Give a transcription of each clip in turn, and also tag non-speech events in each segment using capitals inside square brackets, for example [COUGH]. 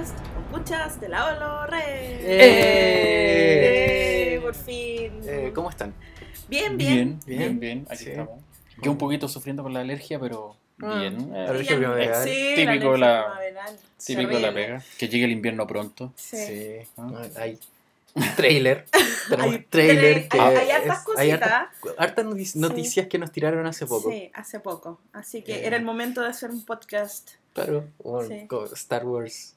podcast Compuchas de la Olorre. ¡Eh! ¡Eh! Por fin. Eh, ¿Cómo están? Bien, bien. Bien, bien, bien, aquí Sí. estamos. Yo un poquito sufriendo con la alergia, pero Ah. bien. eh, Alergia primaveral. Sí, Típico la la- alergia primaveral. típico de la pega. Que llegue el invierno pronto. Sí. Sí. Ah. Hay trailer. [LAUGHS] Tenemos Hay trailer. que hay- hay hartas hay cositas. hartas- hartas notic- noticias que nos tiraron hace poco. Sí, hace poco. Así que Eh. era el momento de hacer un podcast. Claro. con- Sí. con Star Wars,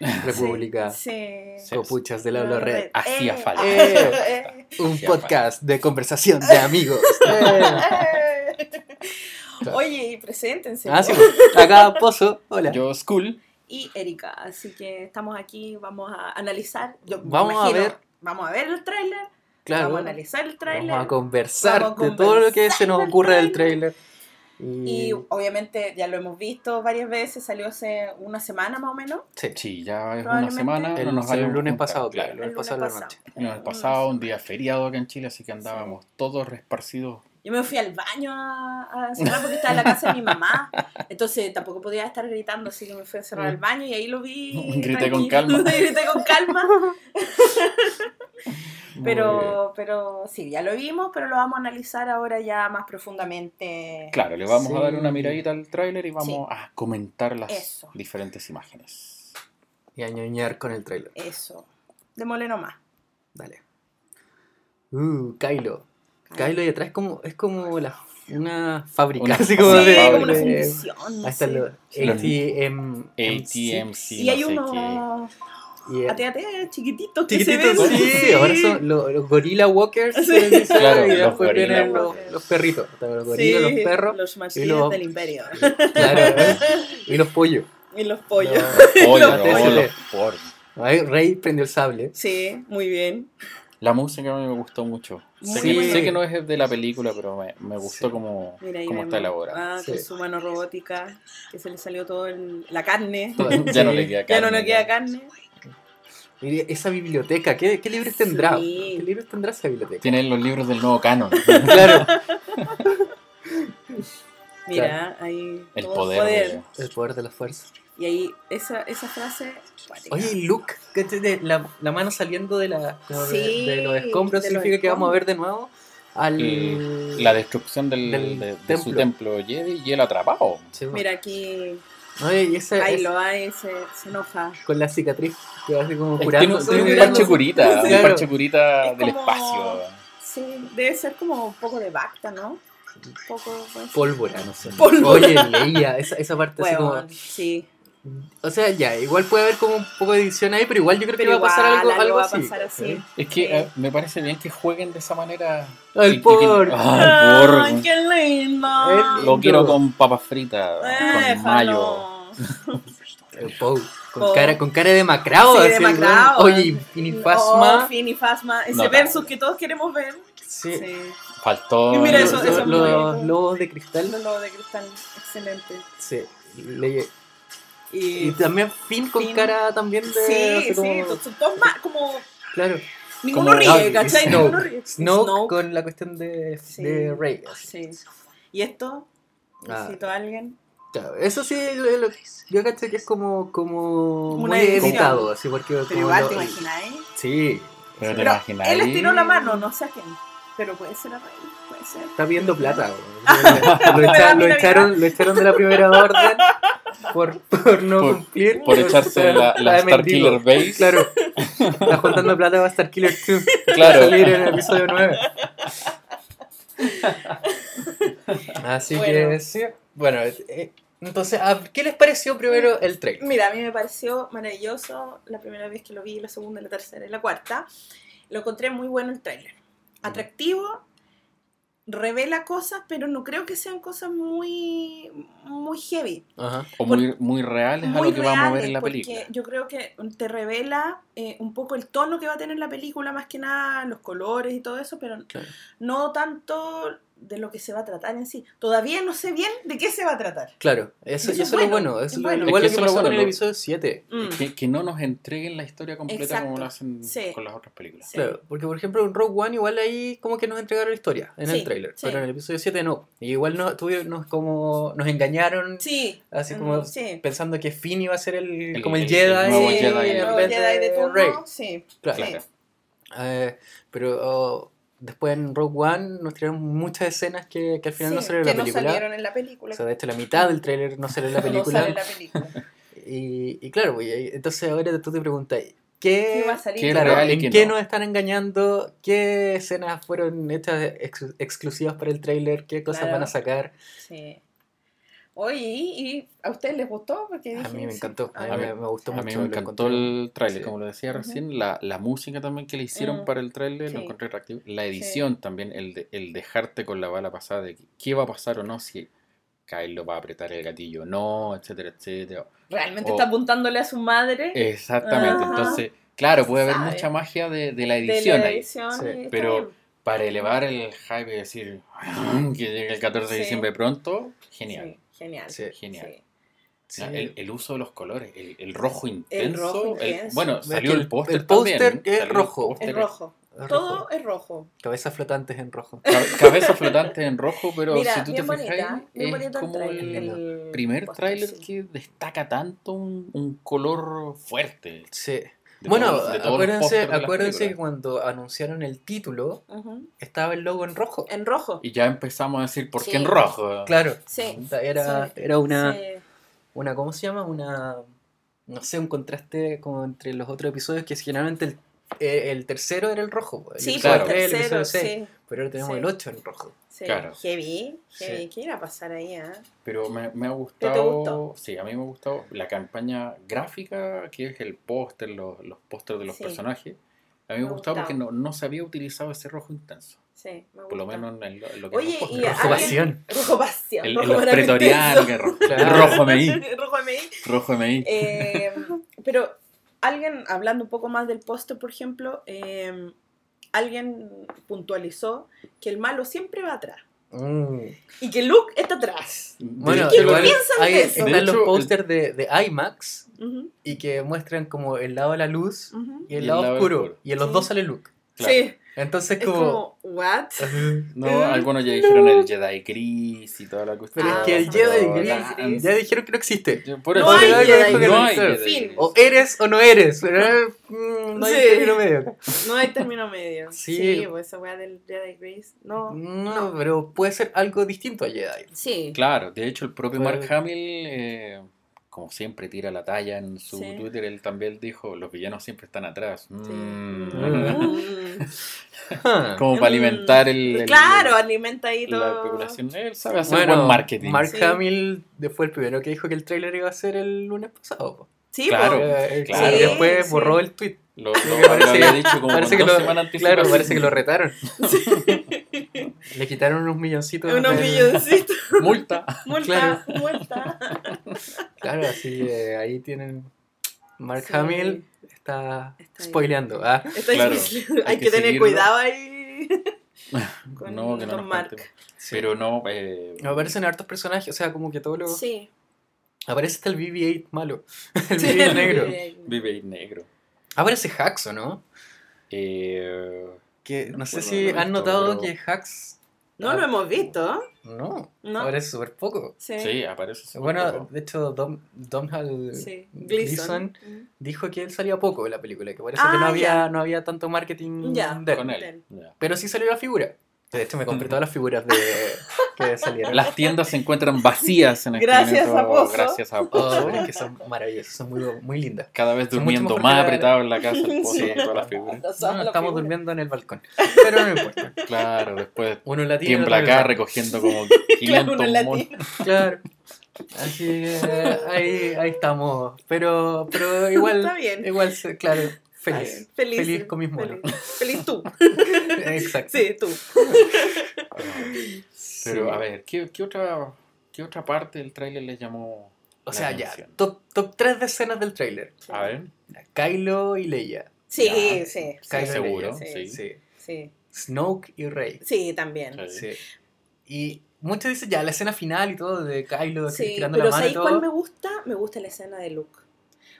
[LAUGHS] República, Sí. sí. Copuchas de la Habla Red. Hacía Eh, falta. eh, Un Hacía podcast de conversación de amigos. [LAUGHS] Eh. eh. Oye, y preséntense. Ah, sí, pues. Acá Pozo. Hola. Yo, School, y Erika. Así que estamos aquí, vamos a analizar. Yo Vamos a imagino, ver. Vamos a ver el tráiler, claro. vamos a analizar el tráiler. Vamos a conversar Vamos a de todo lo que se nos del ocurre del tráiler. Trailer. Y obviamente ya lo hemos visto varias veces, salió hace una semana más o menos. sí. sí, ya es una semana. El, no nos el habíamos lunes pasado, claro. El lunes El lunes pasado a la pasado. noche. El lunes pasado, un día feriado acá en Chile, así que andábamos todos resparcidos. Yo me fui al baño a, a cerrar porque estaba en la casa de mi mamá. Entonces tampoco podía estar gritando, así que me fui a cerrar al baño y ahí lo vi. [LAUGHS] [LAUGHS] Grité con calma. Grité con calma. Pero, pero sí, ya lo vimos, pero lo vamos a analizar ahora ya más profundamente. Claro, le vamos Sí. a dar una miradita al tráiler y vamos Sí. a comentar las Eso. diferentes imágenes. Y a ñoñar con el trailer. Eso. Démosle nomás. Dale. Uh, Kylo. Kylo y atrás es como, es como la, una fábrica. Una [LAUGHS] así como sí, de. como una fundición. no Ahí está sé. lo Sí. ATM. ATMC, Y hay unos Y, eh, ate chiquititos que Chiquititos, se ven. sí, ahora son los, los gorilla walkers. Sí. Claro, y los después vienen los, los perritos. Los gorilas, Sí, los perros. Los martillos los- del imperio. [LAUGHS] Claro, ¿eh? y los pollos. y los pollos. Los- Oye, [LAUGHS] los los. Ahí Rey prendió el sable. Sí, muy bien. La música a mí me gustó mucho. Sé, Sí. que, sé que no es de la película, pero me, me gustó Sí. como, Mira como está elaborada. Ah, Sí. con su mano robótica, que se le salió todo el, la carne. [LAUGHS] ya no le queda [LAUGHS] Ya no carne, nos queda carne. Mire, esa biblioteca, ¿qué, qué libros tendrá? ¿Qué libros tendrá esa biblioteca? Tienen los libros del nuevo canon. [LAUGHS] Claro, Mira, ahí El poder. de- el poder de la fuerza. Y ahí esa, esa frase. Oye, Luke, la, la mano saliendo de, la, como de- Sí, de, los escombros de los significa que vamos a ver escombros. de nuevo al... El- la destrucción del, Del de, de su templo. templo Jedi y el atrapado. Sí, bueno. Mira aquí. Oye, y esa, Ahí es- lo hay, se, se enoja. con la cicatriz que va así como Es que curando. no- tiene un parche curita, un Claro. parche curita Es del como- espacio. Sí, debe ser como un poco de Bacta, ¿no? Un poco. pues, Pólvora, no sé. Pólvora. Oye, leía esa, esa parte así como... sí. O sea, ya, igual puede haber como un poco de edición ahí, pero igual yo creo Pero que va a pasar algo, algo algo va a así. pasar así. ¿eh? Es que eh, me parece bien que jueguen de esa manera. Que- por. Ah, el por. ¡Ay, qué lindo! El- Lo quiero con papas fritas, con mayo. El Poe, Con, cara, con cara de macrao. Sí, así, de el macrao. weón. Oye, Finifasma. Oh, Finifasma. Ese No, versus que todos queremos ver. sí. Sí. Faltó. Y mira Los- eso, eso es los, muy los lobos de cristal. El lobo de cristal. Excelente. Sí. Le- Y, y también Finn con Finn. cara también de. sí, sí. to- Todos más como. Claro. Ninguno Como- ríe, Ah, ¿cachai? Snoke. Ninguno ríe. Snoke, Snoke. con la cuestión de, Sí. de Rey. Sí. ¿Y esto? Ah. Necesito a alguien. Claro, eso sí, lo- lo- yo caché que es como, como Una muy edición. editado, así porque Pero como igual lo- te imagináis. Sí, Pero te Pero imaginas. él estiró la mano, no sé a quién. Pero puede ser a Rey, puede ser. está pidiendo plata. [LAUGHS] Lo, echa- echaron, lo echaron de la primera orden [LAUGHS] por, por no Por- cumplir. Por echarse la, está la de Star. Killer Base. Claro, está juntando plata para Star Killer 2. Claro. Salir en el episodio 9. [LAUGHS] Así Bueno. que sí. Bueno, eh, entonces, ¿a- ¿qué les pareció primero el trailer? Mira, a mí me pareció maravilloso la primera vez que lo vi, la segunda, la tercera y la cuarta. Lo encontré muy bueno el tráiler. Atractivo, revela cosas, pero no creo que sean cosas muy, muy heavy. Ajá. O muy, muy reales a Muy lo que vamos a ver en la porque película. Yo creo que te revela eh, un poco el tono que va a tener la película, más que nada los colores y todo eso, pero Claro. no tanto de lo que se va a tratar en sí. Todavía no sé bien de qué se va a tratar. Claro, eso, Eso es eso es lo bueno, bueno. es Eso es lo- bueno. igual Es lo que que eso es lo pasó con bueno, el lo- episodio 7. Mm. Que, que no nos entreguen la historia completa como Exacto, lo hacen sí. con las otras películas. Sí. Claro, porque por ejemplo en Rogue One igual ahí como que nos entregaron la historia en Sí, el trailer, sí. pero en el episodio 7 no. Y igual no, tuvieron- nos, como, nos engañaron Sí. así mm, como sí. pensando que Finn iba a ser el, El- como el, el- Jedi, el nuevo Jedi. el nuevo Jedi de turno, Rey. Sí. Claro. Claro. Eh, pero oh, después en Rogue One nos tiraron muchas escenas que, que al final no salieron en la no película. salieron en la película. O sea, de hecho la mitad del trailer no salió en la [LAUGHS] No película. sale en la película. y, y claro, pues, entonces ahora tú te preguntas, ¿qué, ¿Qué va a salir? ¿Qué Claro, real y ¿en qué qué no? nos están engañando? ¿Qué escenas fueron hechas ex- exclusivas para el tráiler? ¿Qué cosas Claro. van a sacar? Sí. Oye, ¿y a ustedes les gustó? Porque A mí me sí. encantó, a mí, Ah, me, me gustó A mucho. mí me encantó el tráiler, sí. como lo decía recién, la, la música también que le hicieron Mm. para el tráiler, lo encontré reactivo. La edición también, el, de- el dejarte con la bala pasada de qué va a pasar o no si Kylo va a apretar el gatillo o no, etcétera, etcétera. Realmente O- está apuntándole a su madre Exactamente, Ajá. entonces, claro, puede haber Sabe. mucha magia de, de la de edición la ahí. edición. Está pero-. Para elevar el hype y decir que llegue el 14 de Sí. diciembre pronto, genial. Genial. Sí. Genial. Sí. Sí. La- El, el uso de los colores, el, el rojo intenso. rojo el- intenso. bueno, salió el póster. el póster también, es rojo. póster. Es rojo. Todo es rojo. Cabezas flotantes en rojo. Cabe- Cabeza flotante en rojo, pero Mira, si tú te fijas, bonita. Es como el el primer póster, tráiler sí. que destaca tanto un, un color fuerte. Sí. De Bueno, de acuérdense, acuérdense que cuando anunciaron el título estaba el logo en rojo. En rojo. Y ya empezamos a decir, ¿por qué en rojo? Claro. Sí. Era, Sí. era una, Sí. una, ¿cómo se llama? Una, no sé, un contraste como entre los otros episodios que generalmente el, eh, el tercero era el rojo. El Sí, claro. el tercero, episodio sí. Pero ahora tenemos Sí. el 8 en rojo. sí. Claro. Heavy, heavy. Sí. ¿Qué irá a pasar ahí? ah? Pero me, me ha te gustado. gustó? Sí, a mí me ha gustado la campaña gráfica, que es el póster, los, los pósters de los Sí. personajes. A mí me, Me ha gustado porque gustaba. no, no se había utilizado ese rojo intenso. Sí, me Por lo gusta. menos en, el- en lo que Oye, y. Rojo pasión. Rojo pasión. El, rojo en los pretorianos, rojo. Claro. [LAUGHS] Rojo MI. rojo MI. Rojo MI. Eh, pero alguien, hablando un poco más del póster, por ejemplo, eh, alguien puntualizó que el malo siempre va atrás Mm. y que Luke está atrás. Bueno, hecho, igual piensan hay, de eso? están los pósters de, de IMAX y que muestran como el lado de la luz y el lado oscuro. Y en los Sí. dos sale Luke. Claro. Sí, Entonces es como... como, ¿what? [LAUGHS] No, algunos ya dijeron el Jedi gris y toda la cuestión. Pero Ah, es que el Jedi la- Gris ya dijeron que no existe. Por No hay digo Jedi que Gris. no hay. Jedi Fin. Gris. O eres o no eres. Pero eh, mm, no hay Sí. término medio. No hay término medio. [LAUGHS] Sí. Sí, pues esa weá del Jedi Grace. No. No, pero puede ser algo distinto a Jedi. Sí. Claro, de hecho el propio Puede- Mark Hamill, eh, como siempre, tira la talla en su Sí. Twitter, él también dijo, los villanos siempre están atrás. Sí. Mm. Mm. Ah. [LAUGHS] Como para alimentar el, el- Claro, alimenta ahí la todo. especulación. Él sabe hacer Bueno, buen marketing. Mark Sí. Hamill fue el primero que dijo que el tráiler iba a ser el lunes pasado. po. Sí, Claro. Eh, claro. Y después Sí, borró el tweet. Lo, [LAUGHS] lo- parece dicho como Parece que, lo, claro, parece que lo retaron. [LAUGHS] Le quitaron unos milloncitos. Unos milloncitos. Multa. [LAUGHS] Multa, multa. Claro, [LAUGHS] así que ahí tienen. Mark Sí. Hamill está, Está spoileando. Ah, Está Claro, difícil. [LAUGHS] hay Hay que que tener seguirlo. cuidado ahí. Con, no, que no con nos Mark. Pero no, eh, aparecen hartos personajes, o sea, como que todo lo. Sí. Aparece hasta el BB-8 malo. El Sí, BB-8 negro. vive ahí negro. Aparece Hax, ¿o no? Eh, Que no sé si han notado pero- que Hax. No lo hemos visto. No, No. aparece súper poco. Sí. sí, aparece. súper Bueno, poco. de hecho, Dom, Domhnall Sí. Gleeson Gleason. dijo que él salía poco en la película, que por eso Ah, que no había, no había tanto marketing Ya. de él. con él. Pero sí salió la figura. De hecho, me compré todas las figuras de, que [LAUGHS] salieron. Las tiendas se encuentran vacías en este Gracias momento, a Pozo. Gracias a Oh, Pozo. es que son maravillosas, son muy, muy lindas. Cada vez durmiendo más apretado en la [LAUGHS] casa el Pozo Sí. con todas las figuras. No, estamos figuras. durmiendo en el balcón. Pero no importa. Claro, después Uno en la tiene, tiembla acá recogiendo como [LAUGHS] Claro, 500 uno en monos. latino. Claro. Así que eh, ahí, ahí estamos. Pero, pero igual, Está bien. igual, claro, feliz. Feliz. Feliz con mis monos. Feliz, Feliz tú. [LAUGHS] Exacto. Sí, tú. [LAUGHS] Pero a ver, ¿qué, qué otra, ¿qué otra parte del tráiler les llamó O la sea, ya, top, top 3 de escenas del tráiler. A ver, Kylo y Leia. Sí, Ya. sí. Kylo seguro, Leia, sí. sí. Sí. Snoke y Rey. Sí, también. Sí. Sí. Y muchos dicen ya la escena final y todo de Kylo Sí, tirando pero la mano y ¿sabéis cuál me gusta? Me gusta la escena de Luke.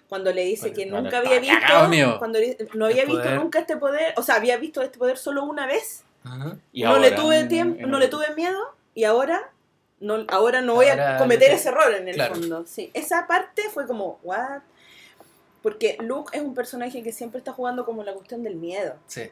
Cuando le dice Bueno, que bueno, nunca había visto, cuando le- no había El visto poder. nunca este poder, o sea, había visto este poder solo una vez. Ajá. Y no le ahora, tuve en- tiempo, en no el- le tuve miedo y ahora no, ahora no voy Ahora a cometer le- ese error en el claro. fondo. Sí, esa parte fue como what? Porque Luke es un personaje que siempre está jugando como la cuestión del miedo. Sí.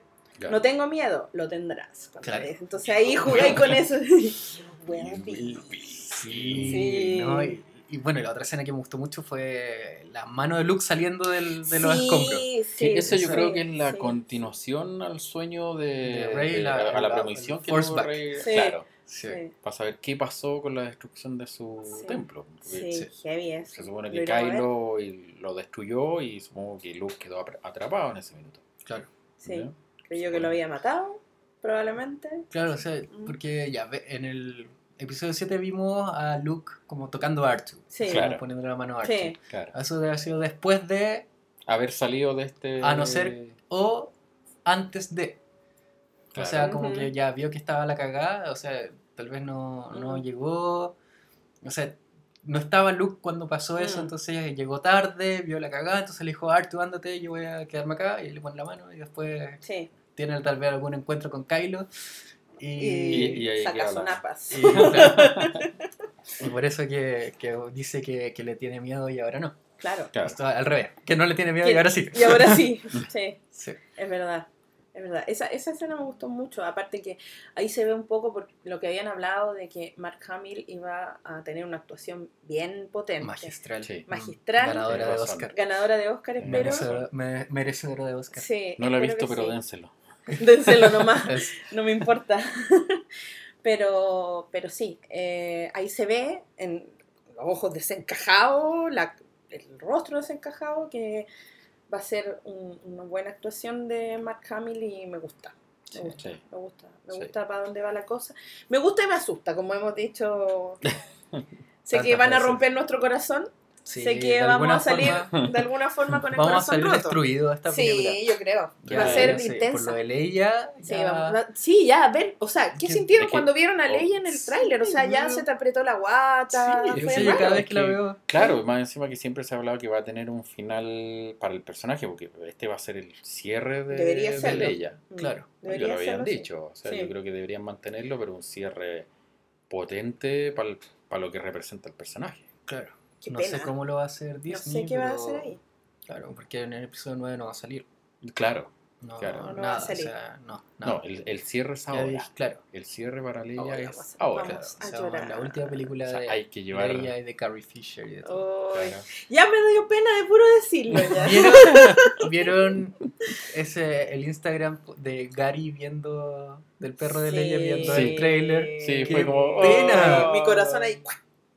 No tengo miedo, lo tendrás. Claro. le. Entonces ahí jugáis con eso. [LAUGHS] Buena Y- Sí. Sí. ¿no? Y, y bueno, y la otra escena que me gustó mucho fue la mano de Luke saliendo del, de los Sí, escombros. Que sí, eso yo sí, creo que es la sí. continuación al sueño de, De Rey, de- la- a, la, la- premonición que Force tuvo back. Rey, Sí. claro, Sí. Sí, para saber qué pasó con la destrucción de su Sí. templo. Sí, heavy eso. Se supone Lo que. Kylo y lo destruyó y supongo que Luke quedó atrapado en ese minuto. Claro. Sí, ¿ya? creyó que lo había matado, probablemente. Claro, o sea, Mm. porque ya ve- en el episodio 7 vimos a Luke como tocando a R2. Sí, Claro. como poniéndole la mano a R2. sí, Claro. Eso debe haber sido después de Haber salido de este. A no ser- o antes de. O sea, como que ya vio que estaba la cagada, o sea, tal vez no, no llegó. O sea, no estaba Luke cuando pasó eso, Mm. entonces llegó tarde, vio la cagada, entonces le dijo, Artu, ándate, yo voy a quedarme acá, y le pone la mano, y después sí. tiene tal vez algún encuentro con Kylo. Y, Y, y ahí saca queda sus la- napas. y- [LAUGHS] claro. Y por eso que, que dice que, que le tiene miedo y ahora no. Claro. Claro. Esto al revés, que no le tiene miedo y ahora sí. Y ahora sí, [LAUGHS] sí, Sí. es verdad. Es verdad. Esa, esa escena me gustó mucho. Aparte que ahí se ve un poco por lo que habían hablado de que Mark Hamill iba a tener una actuación bien potente. Magistral. Sí. Magistral. Ganadora de. Oscar. Ganadora de Oscar, espero. Merecedora, me- merecedora de Oscar. Sí, No lo he visto, pero sí. dénselo. [LAUGHS] Dénselo nomás. [LAUGHS] Es- no me importa. [LAUGHS] pero, pero sí, eh, ahí se ve en los ojos desencajados, la- el rostro desencajado, que va a ser un- una buena actuación de Mark Hamill y me gusta. Me gusta, sí. me gusta, me Sí. gusta para dónde va la cosa. Me gusta y me asusta, como hemos dicho. sé que van a romper nuestro corazón, sí, sé que vamos a salir forma [LAUGHS] de alguna forma con el vamos a corazón salir roto. destruidos de esta película. Sí, yo creo. que Ya, va a ser Sí, intensa. Por lo de Leia, Sí, ya- vamos, va- sí, ya, ven, o sea, ¿qué sintieron que- cuando vieron a Leia en el sí, tráiler? O sea, ya se te apretó la guata, Sí, fue yo cada vez que la veo. Claro, más encima que siempre se ha hablado que va a tener un final para el personaje, porque este va a ser el cierre de, Debería de serlo. Leia. Mm, claro. Debería lo habían serlo, dicho, o sea, Sí. yo creo que deberían mantenerlo, pero un cierre potente para lo que representa el personaje. Claro. Qué no pena. sé cómo lo va a hacer No Disney. sé qué va a hacer ahí. Claro, porque en el episodio 9 no va a salir. Claro, No, Claro. No, no va a salir. o sea, no, nada. no, el, el cierre es ahora. dije, claro. El cierre para Leia Ahora es ahora. vamos a o sea, llorar. La última película O sea, de hay que llevar. Leia y de Carrie Fisher y de todo. Claro. Ya me dio pena de puro decirlo ya. [LAUGHS] ¿Vieron, [LAUGHS] ¿Vieron ese, el Instagram de Gary viendo, del perro de Leia viendo Sí. el trailer? Sí, Qué fue como. pena. oh. Mi corazón ahí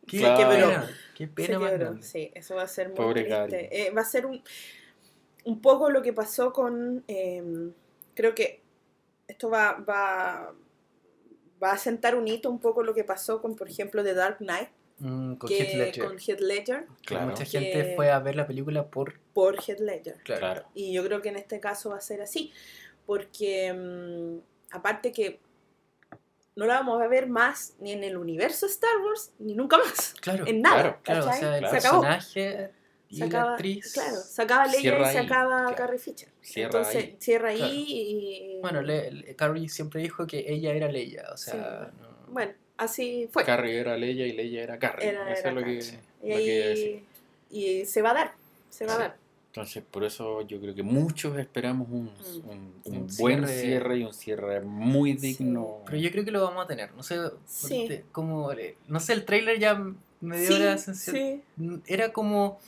Qué Claro. pena, qué pena más quebró. grande. Sí, eso va a ser muy Pobre triste. Gary. Eh, va a ser un, un poco lo que pasó con... eh, creo que esto va, va, va a sentar un hito un poco lo que pasó con, por ejemplo, The Dark Knight, Mm, con que, Heath Ledger. con Heath Ledger, Claro. Mucha Que- gente fue a ver la película por... por Heath Ledger. Claro. Y yo creo que en este caso va a ser así, porque mm, aparte que no la vamos a ver más ni en el universo Star Wars, ni nunca más, Claro, en nada. Claro, claro, o sea, el. Se acabó. personaje y Se la acaba, actriz... claro, se acaba Leia y se ahí, acaba claro. Carrie Fisher. Cierra Entonces, ahí. cierra ahí Claro. y... Bueno, le- le- Carrie siempre dijo que ella era Leia, o sea... no- Bueno, así fue. Carrie era Leia y Leia era Carrie. Era- Eso era es lo que, lo Y, que a ahí, y se va a dar, se va a Sí. dar. Entonces, por eso yo creo que muchos esperamos un, un- un Un buen cierre. cierre y un cierre muy digno. Pero yo creo que lo vamos a tener, no sé, Sí. como, eh, no sé, el trailer ya me dio Sí, la sensación, sí. era como,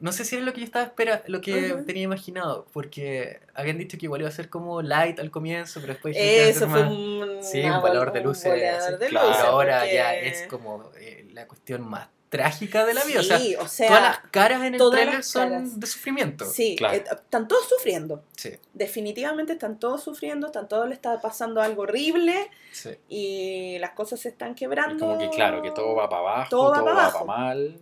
no sé si era lo que yo estaba espera, lo que tenía imaginado, porque habían dicho que igual iba a ser como light al comienzo, pero después Eso fue más- un, Sí, un bol- de luces. de Claro. luces, ahora porque- ya es como eh, la cuestión más trágica de la vida. Sí, o sea, o sea, todas las caras en el trailer son caras. de sufrimiento. sí, Claro. eh, están todos sufriendo. Sí, Definitivamente están todos sufriendo, están todos le está pasando algo horrible sí. y las cosas se están Y quebrando. como que claro, que todo va para abajo, Todo todo, va va pa' para mal.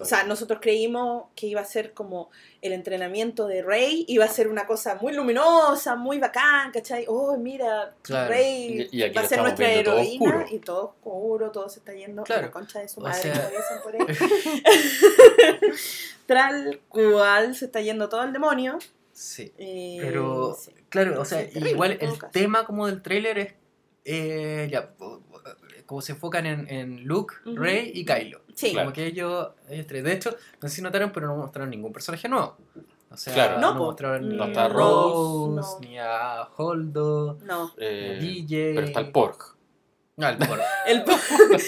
O sea, nosotros creímos que iba a ser como el entrenamiento de Rey, iba a ser una cosa muy luminosa, muy bacán, ¿cachai? Oh, mira, Claro. Rey Y- y aquí va a ser nuestra todo heroína y todo oscuro, todo se está yendo a Claro. la concha de su O madre, sea- dicen por ahí. [LAUGHS] Tal cual se está yendo todo el demonio. Sí. y- Pero, sí. claro, o sea, igual el caso. tema como del tráiler es, eh, ya, po- como se enfocan en, en Luke, Ujú. Rey y Kylo. Sí. Claro. Como que ellos, ellos tres. De hecho, no sé si notaron, pero no mostraron ningún personaje nuevo. O sea, Claro. no, No, mostraron ni No a Rose, no. ni a Holdo, No. ni a Eh, DJ. pero está el Pork. Ah, [LAUGHS] el pork. El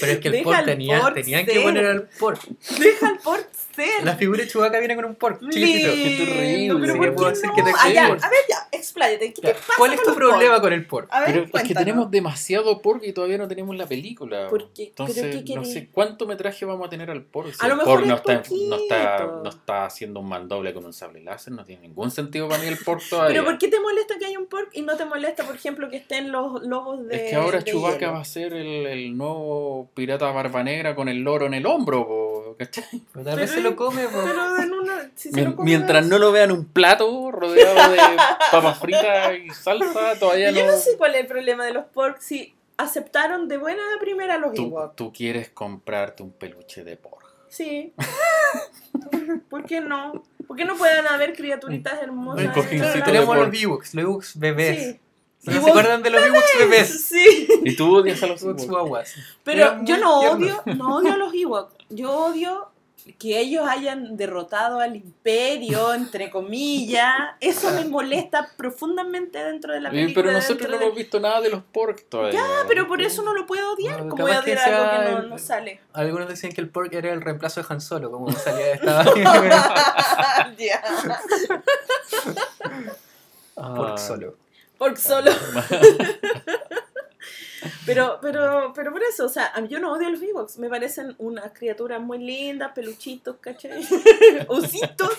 Pero es que el el tenía, pork tenían que ser. poner al pork. Deja el port ser. La figura de Chewbacca viene con un pork chiquitito. Qué terrible. Pero ¿por qué decir no? que te Ah, ya, pork. a ver, ya, expláyate. ¿Qué Ya, te pasa ¿Cuál es tu problema con el pork? A ver, Pero es que tenemos demasiado pork y todavía no tenemos la película. ¿Por qué? ¿Pero Entonces, qué no sé cuánto metraje vamos a tener al pork. Si A lo el mejor pork no es está, no, está, no haciendo un mandoble con un sable láser, no tiene ningún sentido para mí el pork [LAUGHS] todavía. Pero ¿por qué te molesta que haya un pork y no te molesta, por ejemplo, que estén los lobos de Es que ahora Chewbacca hielo? va a ser el, el nuevo pirata barba negra con el loro en el hombro, po, ¿cachai? [LAUGHS] Pero tal vez se lo come, po. Pero en una... Si se Mien- lo come mientras no lo vean un plato rodeado de [LAUGHS] papas fritas y salsa, todavía Yo no. no sé cuál es el problema de los porks. Si aceptaron de buena primera los Tú, Ewoks. tú quieres comprarte un peluche de pork. Sí. [LAUGHS] ¿Por qué no? ¿Por qué no pueden haber criaturitas hermosas? De tenemos los Ewoks, los Ewoks bebés. Sí. ¿No ¿Se acuerdan de los Ewoks bebés? Sí. Y tú odias a los Ewoks guaguas. Pero yo no odio, no odio a los Ewoks. Yo odio que ellos hayan derrotado al imperio, entre comillas. Eso me molesta profundamente dentro de la película. pero nosotros no de- hemos visto nada de los pork todavía. Ah, pero por eso no lo puedo odiar. No, como voy a odiar algo que no, el- no sale. Algunos decían que el pork era el reemplazo de Han Solo, como salía estaba [LAUGHS] Ya. Ah. pork solo. Porque solo. [LAUGHS] Pero, pero, pero por eso, o sea, a mí- yo no odio los Ewoks. Me parecen unas criaturas muy lindas, peluchitos, ¿cachai? [LAUGHS] Ositos.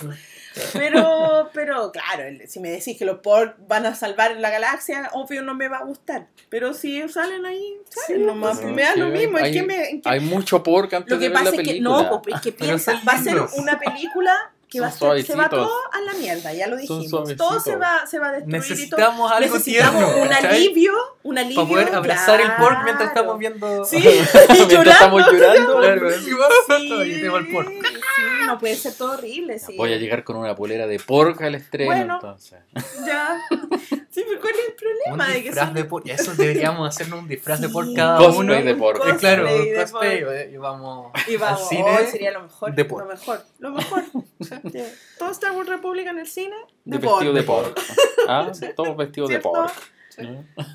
Pero, pero, claro, si me decís que los pork van a salvar la galaxia, obvio no me va a gustar. Pero si salen ahí, salen Sí, nomás. pues, me da lo mismo. hay- ¿En qué me, en qué- Hay mucho pork antes Lo de que ver pasa la es que, película. no, pues, es que piensa, va a ser una película que va a ser, se va todo a la mierda, ya lo dijimos. Todo se va, se va a destruir y todo. Necesitamos algo Necesitamos tierno. un ¿cachai? alivio, un alivio. Para poder abrazar el pork mientras claro. estamos viendo. Sí, [LAUGHS] [LAUGHS] Mientras llorando. estamos llorando. Claro, así, [LAUGHS] Sí, y tengo el pork. Sí, no puede ser todo horrible, sí. Voy a llegar con una polera de pork al estreno, Bueno. entonces. Ya. [LAUGHS] Sí, pero ¿cuál es el Un problema? de que disfraz son- de pork. Eso deberíamos hacernos un disfraz de pork Sí, cada uno. de pork. Eh, claro, de cosplay. eh, Y vamos. Y vamos, al cine oh, sería lo mejor, de lo pork. mejor, lo mejor. [LAUGHS] Todo Star Wars República en el cine, De de, vestido pork. de pork. Ah, [LAUGHS] todos vestidos de pork.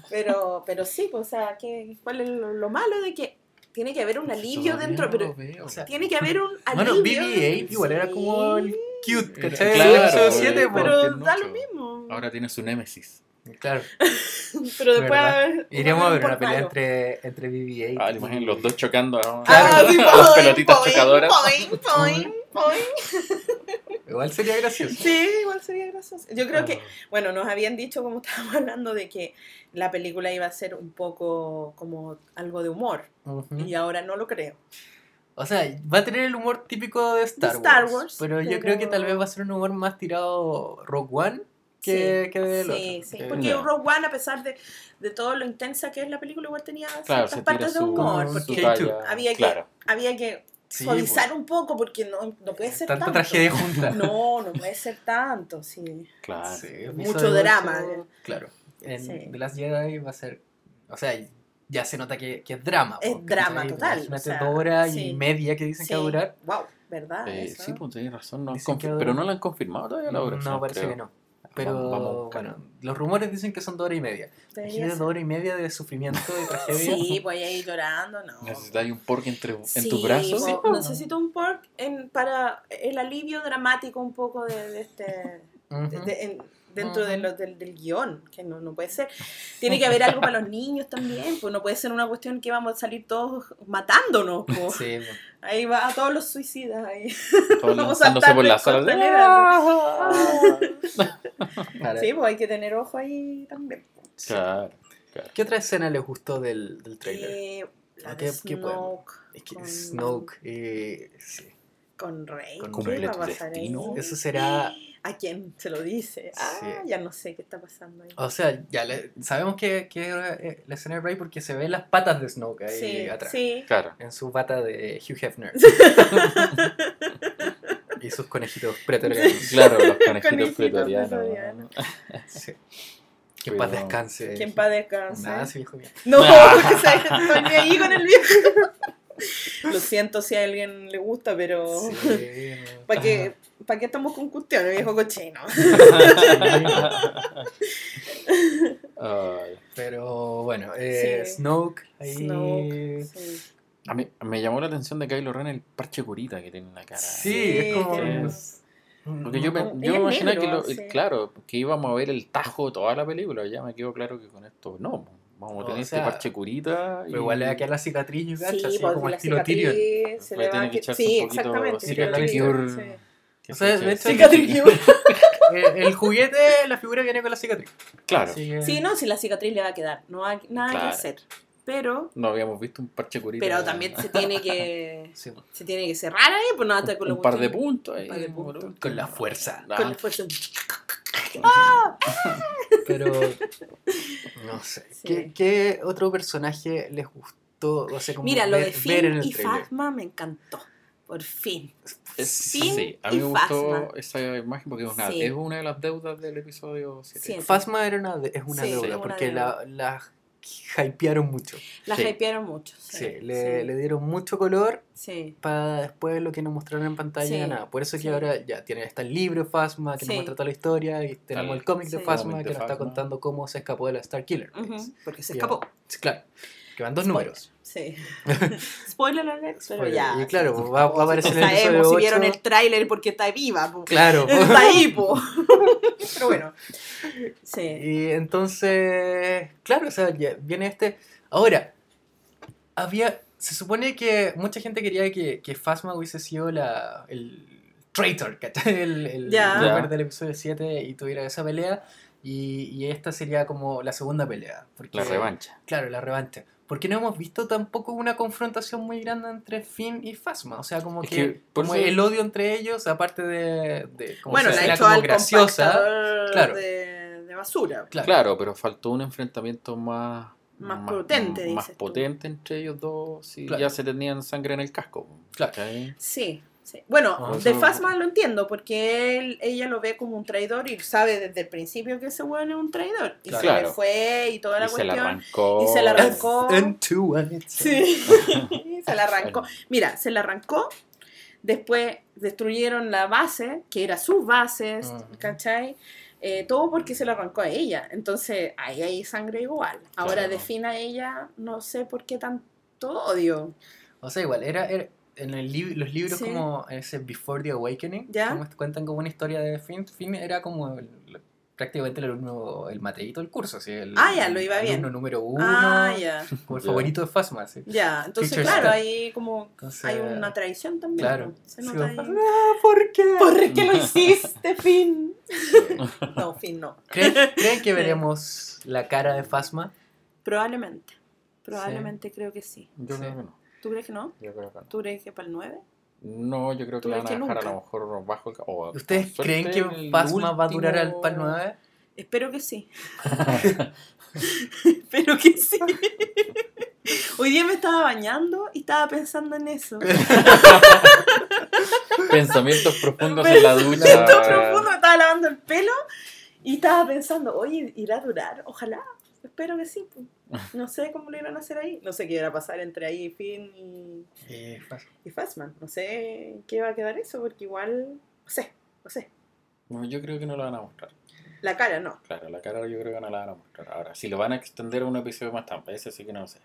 Pero, pero sí, pues, o sea, ¿qué, ¿cuál es lo, lo malo de que tiene que haber un alivio Todavía dentro? no Pero veo. o sea, tiene que haber un Bueno, alivio. BB-8 igual era como el cute, Era- ¿cachai? claro, el episodio güey, 7, pero- da lo mismo. Ahora tiene su némesis. Claro. [LAUGHS] pero después a haber- Iríamos va a ver un una pelea entre, entre BB-8. Ah, y- imaginen los dos chocando. ¿no? Ah, sí, [LAUGHS] Las pelotitas poing, chocadoras. poing. [LAUGHS] Igual sería gracioso. Sí, igual sería gracioso. Yo creo que, Ah. bueno, nos habían dicho, como estábamos [LAUGHS] hablando, de que la película iba a ser un poco como algo de humor. Y ahora no lo creo. O sea, va a tener el humor típico de Star, Star Wars, Wars, Pero yo pero- creo que tal vez va a ser un humor más tirado Rogue One que, sí, que del sí, otro. sí, Que- porque No. Rogue One, a pesar de, de todo lo intensa que es la película, igual tenía Claro, ciertas partes de humor. Porque K2. talla. había que- Claro. había que Sí, suavizar pues, un poco, porque no, no puede ser Tanta tanto. tragedia junta. [LAUGHS] No, no puede ser tanto, sí. Claro. Sí, Mucho drama. ocho, Claro. En Sí. The Last Jedi va a ser. O sea, ya se nota que, que es drama. Es po, drama total, Imagínate o sea, dos horas sí. y media que dicen que va a durar. Wow, ¿verdad? Eh, sí, pues tenéis razón. No han pero no la han confirmado todavía la duración. No, parece creo. que no. Pero Vamos- vamos bueno, los rumores dicen que son dos horas y media. Imagínate dos horas y media de sufrimiento y tragedia. Sí, voy a ir llorando, no. ¿Necesitáis un pork entre, en Sí, tu brazo? po, Sí. necesito un pork en, para el alivio dramático un poco de, de este de- de- en- dentro de Ujú. lo- del, del guion, que no, no puede ser. Tiene que haber algo para los niños también, pues no puede ser una cuestión que vamos a salir todos matándonos. po. Sí, po. Ahí va a todos los suicidas. Ahí. Todos [LAUGHS] Vamos a por de la sala. [LAUGHS] Claro. Sí, pues hay que tener ojo ahí también. Claro. ¿Qué otra escena les gustó del, del trailer? Eh, la ¿A de qué- qué? Snoke Es que con- Snoke, eh, sí. Con Rey. Con ¿Qué completo va a pasar ahí? Eso será. [GASPS] ¿A quién se lo dice? Ah, Sí. ya no sé qué está pasando ahí. O sea, ya le- sabemos que, que eh, la escena de Rey porque se ven las patas de Snoke ahí sí, atrás. sí. Claro. En su pata de Hugh Hefner. [LAUGHS] [LAUGHS] y sus conejitos pretorianos. Claro, los [LAUGHS] conejitos Conejitos pretorianos. Sí. Que en paz descanse. Que en paz descanse. Nada, ese viejo bien. No, [LAUGHS] [LAUGHS] porque se estoy ahí con el viejo. Lo siento si a alguien le gusta, pero Sí. ¿para qué, ¿para qué estamos con cuestiones, viejo cochino? Pero bueno, eh, Sí. Snoke ahí. Snoke, sí. A mí me llamó la atención de Kylo Ren el parche curita que tiene en la cara. Sí, es como. tiene- Porque yo, me, yo es me imaginé negro, que, lo- sí. claro, que íbamos a ver el tajo de toda la película. Ya me quedó claro que con esto no. Vamos a O tener sea, este parche curita. Pero igual le va a quedar la cicatriz, yo cacho, Sí, así porque como la estilo Tyrion. se le va tener a que echarse Sí, un poquito exactamente. cicatriz sí. O sea, se- de hecho- Cicatriz cure. [LAUGHS] Eh, el juguete, la figura viene con la cicatriz. Claro, que- Sí, no, si la cicatriz le va a quedar, no hay nada Claro. que hacer. Pero, no habíamos visto un parche curita. pero también se tiene que [LAUGHS] Sí, se tiene que cerrar ahí, pues no hasta con un par de puntos ahí. par de puntos. Con la fuerza. Ah, Con la fuerza. [LAUGHS] Pero. [LAUGHS] No sé. Sí. ¿Qué, qué otro personaje les gustó? O sea, como Mira, lo de ver en Finn el y? Fasma me encantó. Por fin. Es- Finn sí, a mí y me gustó esa imagen porque es una, Sí. es una de las deudas del episodio 7. Siete. Fasma era una, de- es una Sí, deuda, porque deuda. la, la hypearon mucho. La Sí. hypearon mucho. Sí, Sí, le, sí, le dieron mucho color sí. para después lo que nos mostraron en pantalla Sí, nada. Por eso que sí. ahora ya tiene está el libro de Fasma que Sí. nos muestra toda la historia y tenemos El cómic de. Fasma que de nos está contando cómo se escapó de la Star Killer. Porque se escapó. Sí, Claro, que van dos Spoiler. números. Sí. [LAUGHS] Spoiler alert, pero Spoiler. ya. Y claro, va, va a aparecer en el Sabemos si vieron 8. el tráiler porque está viva. po. Claro. [LAUGHS] Está ahí, po. Pero bueno. Sí. Y entonces, claro, o sea, viene este. Ahora, había. Se supone que mucha gente quería que, que Phasma hubiese sido la, el traitor, ¿cachai? El, el Ya. del episodio 7 y tuviera esa pelea. Y, y esta sería como la segunda pelea. Porque, La revancha. Claro, la revancha. Porque no hemos visto tampoco una confrontación muy grande entre Finn y Phasma. O sea, como Es que, que, por como el odio entre ellos, aparte de. de como Bueno, si la hecho al graciosa. claro. de, de basura. Claro. Claro, pero faltó un enfrentamiento más. Más potente, Más dices tú. potente entre ellos dos. Y Claro. ya se tenían sangre en el casco. Claro. Sí, sí. Bueno, Ah, de Fasma lo entiendo, porque él, ella lo ve como un traidor y sabe desde el principio que ese weón es un traidor. Y se Claro. le fue y toda la Y se la cuestión. arrancó. y se la arrancó. It's- Sí, [LAUGHS] se la arrancó. Mira, se la arrancó. Después destruyeron la base, que era sus bases, Ujú. ¿cachai? Eh, todo porque se la arrancó a ella. Entonces, ahí hay sangre igual. Ahora Claro. define a ella, no sé por qué tanto odio. O sea, igual, era, era- en el lib- los libros Sí. como ese Before the Awakening, ¿Ya? como te cuentan como una historia de Finn. Finn era como el- prácticamente el alumno, el mateito del curso, así, el, Ah, ya, lo iba el bien. alumno número uno, Ah, ya. como el Ya. favorito de Fasma, sí. Ya, entonces, claro, ahí como Entonces, hay una traición también. Claro. ¿no? Se nota como, ahí. "Ah, ¿por qué? ¿Por qué lo [LAUGHS] hiciste, Finn? No, Finn no. ¿Creen, creen que [LAUGHS] veremos la cara de Fasma? Probablemente. Probablemente creo que sí. Yo Sí. creo que no. ¿Tú crees que no? Yo creo que no. ¿Tú crees que para el 9? No, yo creo ¿Tú que la crees van a dejar a lo mejor bajo el. o, ¿Ustedes creen que el Fasma va a durar al último- PAL [LAUGHS] 9? Espero que sí. [LAUGHS] [LAUGHS] Espero que sí. Hoy día me estaba bañando y estaba pensando en eso. Pensamientos profundos en la ducha. Pensamiento profundo, me estaba lavando el pelo y estaba pensando, oye, ¿irá a durar? Ojalá. Espero que sí. pues. No sé cómo lo iban a hacer ahí. No sé qué iba a pasar entre ahí Finn y, Eh, y Fastman. No sé qué va a quedar eso, porque igual, no sé, no sé. No, yo creo que no lo van a mostrar. La cara no. Claro, la cara yo creo que no la van a mostrar. Ahora, si lo van a extender a un episodio más tarde, ese sí que no lo sé.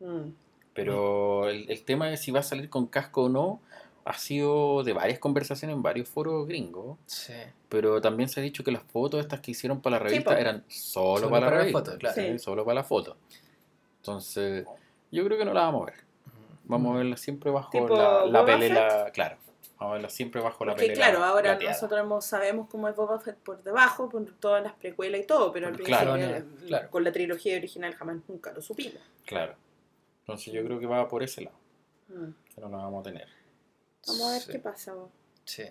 Mm. Pero el, el tema de si va a salir con casco o no ha sido de varias conversaciones en varios foros gringos. Sí. Pero también se ha dicho que las fotos estas que hicieron para la revista eran solo, Solo para, para la la revista. foto, claro. ¿sí? Solo para la foto. Entonces, yo creo que no la vamos a ver. Vamos a verla siempre bajo la, la pelela. Claro. Vamos a verla siempre bajo la Porque pelela. claro, ahora plateada. nosotros hemos- sabemos cómo es Boba Fett por debajo, por todas las precuelas y todo, pero al Por principio, eh, claro. con la trilogía original jamás nunca lo supimos. Claro. Entonces yo creo que va por ese lado. Mm. Que no la vamos a tener. Vamos a ver Sí. qué pasa. Sí.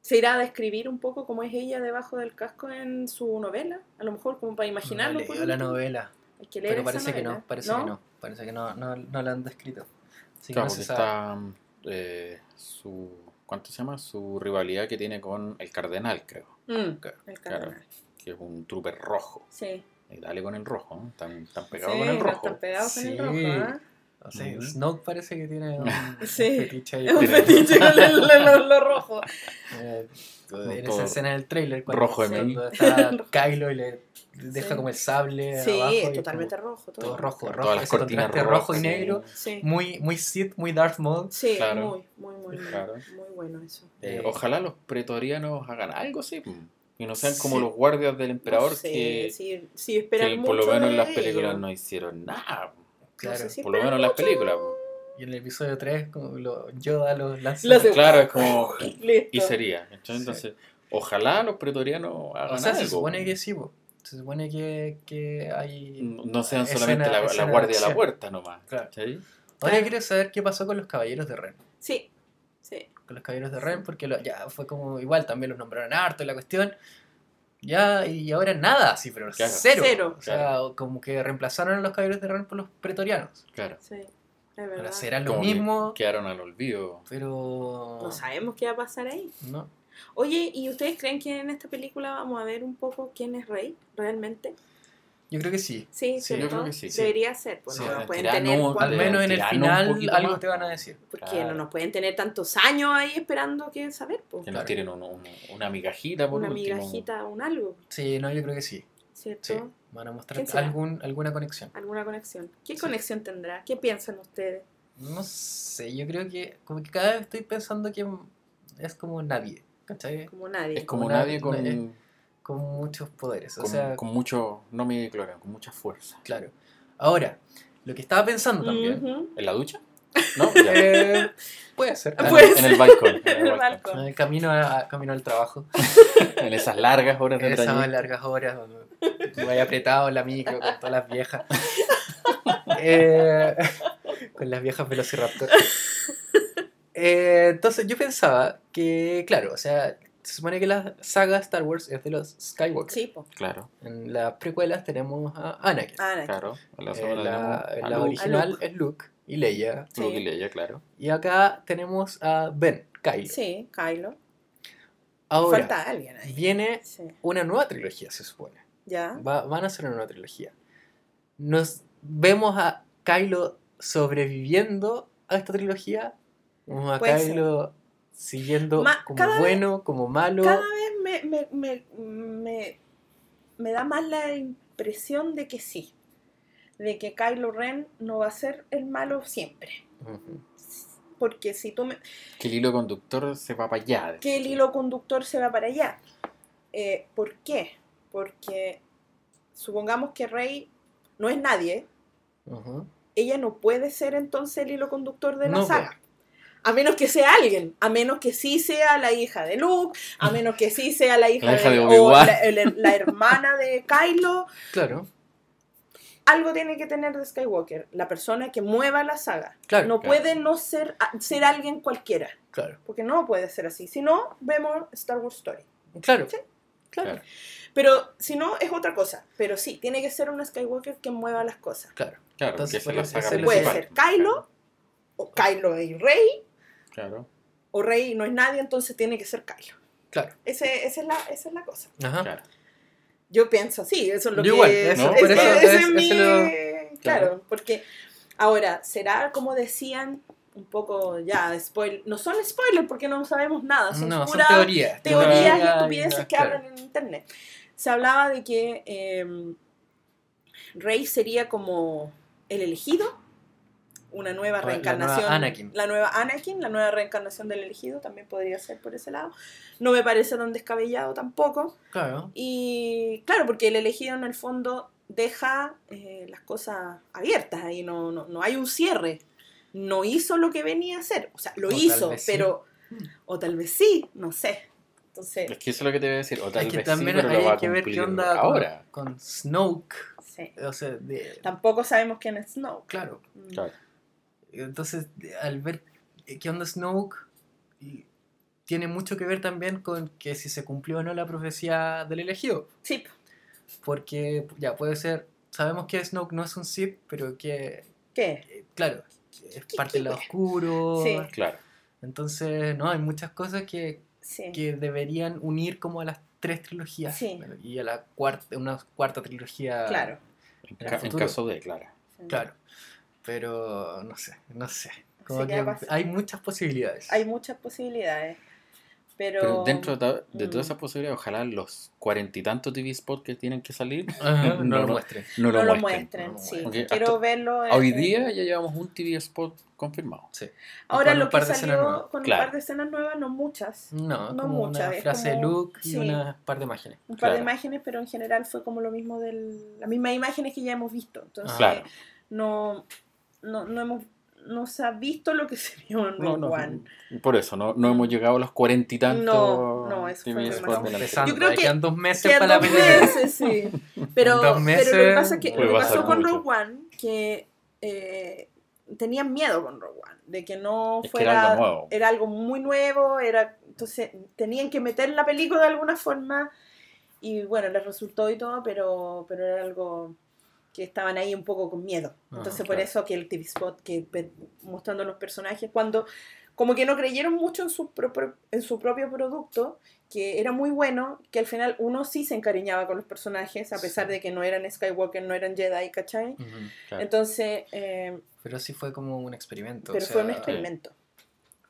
¿Se irá a describir un poco cómo es ella debajo del casco en su novela? A lo mejor como para imaginarlo. la novela, Hay que leer pero parece que no, parece que no, parece que no, no, no la han descrito. Así que Claro, no se sabe. está eh, su. ¿Cuánto se llama? Su rivalidad que tiene con el Cardenal, creo. Mm, Claro. el cardenal. Que es un trooper rojo. Sí. Y dale con el rojo, ¿no? Están, están pegados Sí, con el rojo. Están pegados con el rojo, ¿ah? O sea, Ujú. Snoke parece que tiene un [LAUGHS] Sí. fetiche ahí. Un fetiche con el- lo, lo- lo rojo. Eh, en esa escena del trailer cuando, rojo de cuando está [LAUGHS] Kylo y le deja Sí. como el sable Sí, abajo y es totalmente como rojo. Todo, todo rojo, rojo, todas las ese cortinas contraste rojo y rojas, negro, Sí, muy, muy Sith, muy Darth Maul. sí Claro. muy, muy, muy, muy, Claro. muy bueno eso. Eh, Eh, ojalá los pretorianos hagan algo así. Y no sean como Sí. los guardias del emperador No sé, que, sí, esperan que mucho por lo menos en las películas ellos. no hicieron nada. Claro. sé si Por lo menos en las películas. Y en el episodio 3, como lo, Yoda los lanza. Claro, es como. [LAUGHS] Y sería. ¿cachai? Sí. Entonces, ojalá los pretorianos hagan o sea, algo. se supone que sí, po. se supone que, que hay... No no sean escena- solamente la, la escena de guardia de la puerta nomás. Claro. Ahora quiero saber qué pasó con los caballeros de Ren. Sí, sí. Con los caballeros de Ren, porque lo- ya fue como igual, también los nombraron harto y la cuestión. Ya, y ahora nada, sí, pero Claro. cero. Cero. O sea, como que reemplazaron a los caballeros de Ren por los pretorianos. Claro. Sí, es Ahora verdad. será lo Como que mismo, Quedaron al olvido. pero. No sabemos qué va a pasar ahí. No. Oye, ¿y ustedes creen que en esta película vamos a ver un poco quién es Rey realmente? Yo creo que sí. Sí, Sí, yo creo que sí, sí. Debería ser, pues Sí, no nos pueden tener al Al menos en el final algo más. te van a decir. porque Claro. no nos pueden tener tantos años ahí esperando que saber, pues. Que Claro. nos tiren un- un- una migajita por Una último. migajita, un algo, Sí, no, yo creo que sí. ¿cierto? Sí. Van a mostrar algún, alguna conexión. Alguna conexión. ¿Qué Sí. conexión tendrá? ¿Qué piensan ustedes? No sé, yo creo que como que cada vez estoy pensando que es como nadie, ¿cachai? Como nadie. Es como Como nadie na- con, eh, Con muchos poderes. O con, sea, con mucho, no me cloro, con mucha fuerza. claro. Ahora, lo que estaba pensando también. ¿En la ducha? [LAUGHS] ¿No? Ya. eh, puede ser. En, Puede en el balcón. En [LAUGHS] En el el balcón. balcón. Camino, a, camino al trabajo. [LAUGHS] En esas largas horas de Esas trayecto. largas horas donde voy apretado en la micro con todas las viejas. Eh, con las viejas Velociraptor. Eh, entonces yo pensaba que, claro, o sea, se supone que la saga Star Wars es de los Skywalker. Sí, pues. Claro, En las precuelas tenemos a Anakin. Ah, claro. En la, en Luke, original Luke. es Luke y Leia. Sí. Luke y Leia, claro. Y acá tenemos a Ben, Kylo. sí, Kylo. Ahora, Falta alguien ahí. viene Sí. una nueva trilogía, se supone. Ya. Va- van a hacer una nueva trilogía. Nos vemos a Kylo sobreviviendo a esta trilogía. Vemos a Puede ser. Siguiendo Ma- como cada vez- bueno, como malo. Cada vez me, me, me, me, me da más la impresión de que sí. De que Kylo Ren no va a ser el malo siempre. Porque si tú me, Que el hilo conductor se va para allá. que el hilo conductor se va para allá. Eh, ¿Por qué? Porque supongamos que Rey no es nadie, ella no puede ser entonces el hilo conductor de la No, saga. A menos que sea alguien, a menos que sí sea la hija de Luke, a [LAUGHS] menos que sí sea la hija, La hija de o Obi-Wan. la, hermana de Kylo. Claro, Algo tiene que tener de Skywalker, la persona que mueva la saga. claro, no claro. puede no ser, ser alguien cualquiera, claro, porque no puede ser así. Si no, vemos Star Wars Story. claro, Sí. claro, Claro. Pero si no, es otra cosa. Pero sí, tiene que ser un Skywalker que mueva las cosas. claro. Claro, Entonces, la saga es el- Puede ser Kylo, o Kylo y Rey, Claro. o Rey no es nadie, entonces tiene que ser Kylo. claro. Ese, esa, es la, esa es la cosa. Ajá. Claro. Yo pienso así, eso es lo Yo que... igual, eso- es- por es- eso- es- es mi- lo- Claro, claro. porque... Ahora, ¿será como decían un poco ya, spoil no son spoilers porque no sabemos nada, son No, son puras teorías. teorías y estupideces que claro. hablan en internet. Se hablaba de que eh, Rey sería como el elegido, una nueva O la reencarnación. nueva Anakin. La nueva Anakin, la nueva reencarnación del elegido, también podría ser por ese lado. No me parece tan descabellado tampoco. Claro, Y claro, porque el elegido en el fondo deja eh, las cosas abiertas ahí, no, no, no hay un cierre. No hizo lo que venía a hacer, o sea, lo O hizo, vez sí. pero... O tal vez sí, no sé. Entonces, Es que eso es lo que te voy a decir. O tal es que vez también sí, pero hay lo va que ver qué onda con- ahora. con, Snoke. sí. O sea, de, Tampoco sabemos quién es Snow. claro. Mm. Claro. Entonces, al ver que onda Snoke y tiene mucho que ver también con que si se cumplió o no la profecía del elegido. Sí, Porque ya puede ser, sabemos que Snoke no es un Sith, pero que, ¿qué? eh, claro, es parte del lado oscuro. Sí. Claro. Entonces, no, hay muchas cosas que, Sí. que deberían unir como a las tres trilogías Sí. y a la cuarta, una cuarta trilogía. Claro. En, En el ca- en futuro. caso de, claro. Claro. Pero no sé, no sé. Como que hay muchas posibilidades. Hay muchas posibilidades. Pero, Pero dentro de, de mm. todas esas posibilidades, ojalá los cuarenta y tantos TV spots que tienen que salir Ajá, [LAUGHS] no, [LAUGHS] no, lo no. muestre. no, no lo lo muestren. muestren. No lo sí. muestren. Quiero Hasta- verlo. en- Hoy día ya llevamos un TV spot confirmado. Sí. Ahora lo un par que de escenas salió nuevas. con Claro. un par de escenas nuevas, no muchas. No, No como muchas, una es frase de como- Luke y sí. una par de imágenes. Un par de imágenes, pero en general fue como lo mismo del. Las mismas imágenes que ya hemos visto. Entonces, Claro. no, no, no hemos. No se ha visto lo que [LAUGHS] se vio en Rogue no, One. por eso, no, no hemos llegado a los cuarenta y tantos No, no, eso fue la Yo creo que quedan dos meses Quedan para la dos película. meses, sí. [LAUGHS] Pero, pero lo que pasa es que Puede lo pasó con mucho. Rogue One, que eh, tenían miedo con Rogue One, de que no Es que era fuera. algo nuevo. era algo muy nuevo, era entonces tenían que meter la película de alguna forma y bueno, les resultó y todo, pero, pero era algo que estaban ahí un poco con miedo. Ah, Entonces por claro. eso que el TV spot que mostrando los personajes cuando como que no creyeron mucho en su, propio, en su propio producto, que era muy bueno, que al final uno sí se encariñaba con los personajes, a pesar Sí. de que no eran Skywalker, no eran Jedi, ¿cachai? Ujú. Claro. Entonces, eh, Pero sí fue como un experimento. o pero sea, fue un experimento.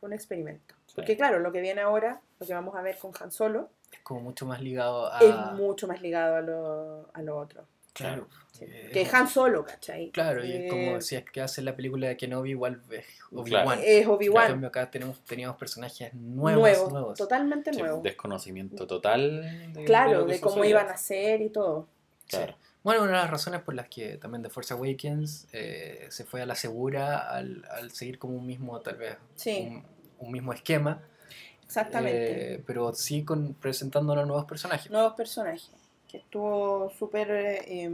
Fue un experimento. Sí. Porque claro, lo que viene ahora, lo que vamos a ver con Han Solo, Es como mucho más ligado a. es mucho más ligado a lo, a lo otro. Claro. Sí. Eh, Que Han Solo, ¿cachai? Claro, y como Eh, si es que hace la película de Kenobi, igual es Claro. Obi-Wan. Es En Obi-Wan. cambio, acá tenemos, teníamos personajes nuevos. Nuevo, nuevos. totalmente Sí, nuevo. desconocimiento total de, Claro, de cómo iban a ser y todo. Claro. Bueno, una de las razones por las que también The Force Awakens eh, se fue a la segura al, al seguir como un mismo, tal vez, Sí. un, un mismo esquema, Exactamente. eh, pero sí con, presentándonos nuevos personajes. Nuevos personajes. Que estuvo súper. eh,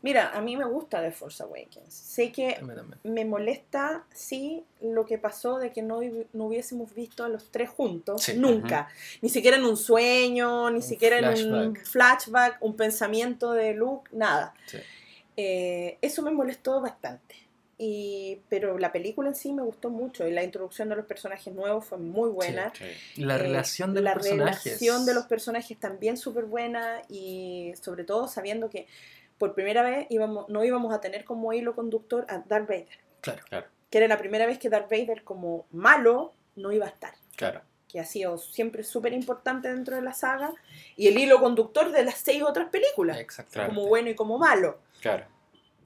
Mira, a mí me gusta The Force Awakens. Sé que también. me molesta, sí, lo que pasó de que no, no hubiésemos visto a los tres juntos, Sí. nunca. Ni siquiera en un sueño, ni Un siquiera en un flashback. flashback, un pensamiento de Luke, nada. Sí. Eh, eso me molestó bastante. Y, pero la película en sí me gustó mucho y la introducción de los personajes nuevos fue muy buena. Sí. La Eh, relación de la los personajes. relación de los personajes también súper buena y sobre todo sabiendo que por primera vez íbamos, no íbamos a tener como hilo conductor a Darth Vader, Claro, que era la primera vez que Darth Vader como malo no iba a estar, Claro. que ha sido siempre súper importante dentro de la saga y el hilo conductor de las seis otras películas, exactamente. como bueno y como malo, Claro.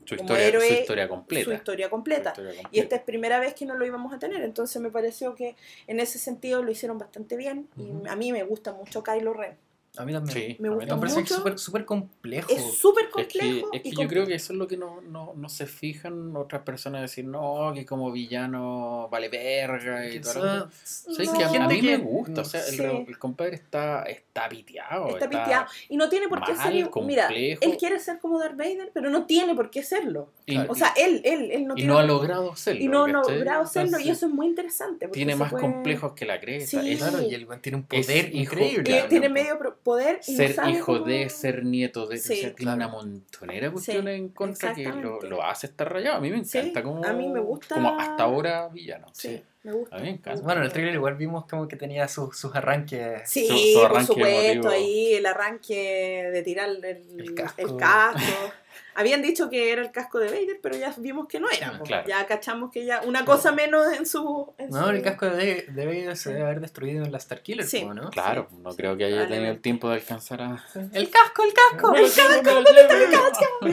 Su historia, héroe, su historia completa. su historia Su completa. Y esta es primera vez que no lo íbamos a tener, entonces me pareció que en ese sentido lo hicieron bastante bien y a mí me gusta mucho Kylo Ren. A mí también. Sí, Me a gusta Me también. parece que es mucho. súper complejo. Es súper Es que, complejo. es que y yo creo que eso es lo que no, no, no se fijan otras personas decir, no, que como villano vale verga y todo Sí, No. que a, mí- a me gusta, o sea, el, Sí. re- el compadre está, está piteado. Está piteado. Y no tiene por qué mal, ser. Mira, complejo. él quiere ser como Darth Vader, pero no tiene por qué serlo. Y. O sea, él, él, él no y tiene. no ha logrado serlo. y no ha logrado serlo, y eso es muy interesante. Tiene más puede- complejos que la cresta. Sí. Claro, y el weón tiene un poder Y increíble. Tiene medio poder. Y ser hijo cómo- de, ser nieto de, Sí. o sea, tiene una montonera de cuestiones en contra que lo, lo hace estar rayado. A mí me Sí, encanta como, a mí me gusta- como hasta ahora villano. Sí, me gusta. A mí me encanta. Bueno, en el trailer igual vimos como que tenía sus, sus arranques. Sí, Su- su por arranque supuesto, emotivo. ahí el arranque de tirar el, El casco. el casco. Habían dicho que era el casco de Vader, pero ya vimos que no era. Claro. Ya cachamos que ya una cosa menos en su... en No, su- el casco de, de Vader se debe haber destruido en la Starkiller, Sí. ¿no? Claro, no creo que haya tenido el tiempo de alcanzar a. El casco, el casco. ¡Me lo llevo, me lo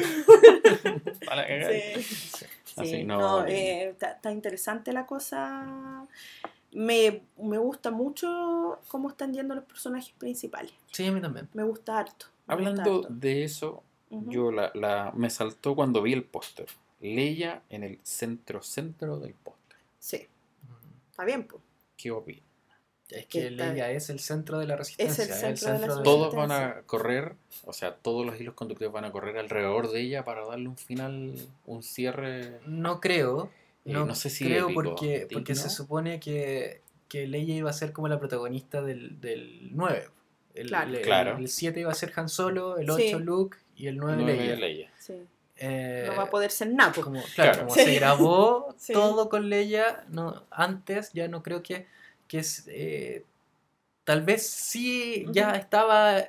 Sí. Así, no, no. eh, está, está interesante la cosa. Me, me gusta mucho cómo están yendo los personajes principales. Sí, a mí también. Me gusta harto. me gusta Hablando harto. de eso, yo la, la, me saltó cuando vi el póster. Leia en el centro centro del póster. Sí, está bien, pues. ¿Qué opinas? Es que Está- Leia es el centro de la resistencia. Es el centro de la del- Todos van a correr, o sea, todos los hilos conductores van a correr alrededor de ella para darle un final, un cierre. No creo. eh, No, no, sé si creo épico, porque, porque se supone que, que Leia iba a ser como la protagonista del, del 9. El, Claro. el- Claro. el 7 iba a ser Han Solo, el 8 Sí. Luke y el 9 Nueve Leia. Leia. Sí. Eh, No va a poder ser napo. como, claro, Claro. como Sí. se grabó [LAUGHS] Sí. todo con Leia no, antes, ya no creo que, que es... eh, tal vez sí ya estaba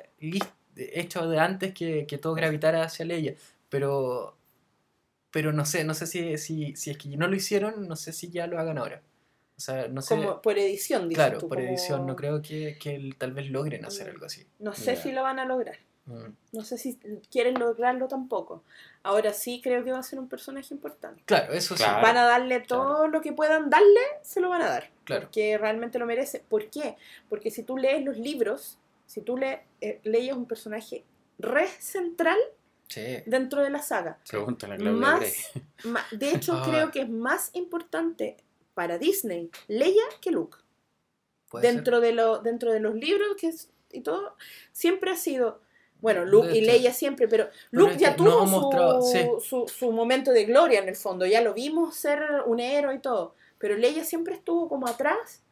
hecho de antes que, que todo gravitara hacia Leia, pero... Pero no sé, no sé si, si, si es que no lo hicieron, no sé si ya lo hagan ahora. O sea, no sé... Como por edición, dices Claro, tú, por como- edición, no creo que, que tal vez logren hacer Mm. algo así. No sé Ya. si lo van a lograr. No sé si quieren lograrlo tampoco. Ahora sí creo que va a ser un personaje importante. Claro, eso sí. Claro. Van a darle todo lo que puedan darle, se lo van a dar. Claro. Que realmente lo merece. ¿Por qué? Porque si tú lees los libros, si tú le, eh, lees un personaje re central Sí. dentro de la saga. Pregúntale a Claudia Más, [LAUGHS] de hecho, Ah. creo que es más importante para Disney Leia que Luke. ser. Dentro de, lo, dentro de los libros que es- y todo, siempre ha sido. Bueno, Luke y. Leia siempre, pero Pero Luke ya no tuvo mostrado- su, sí. su, su momento de gloria en el fondo, ya lo vimos ser un héroe y todo, pero Leia siempre estuvo como atrás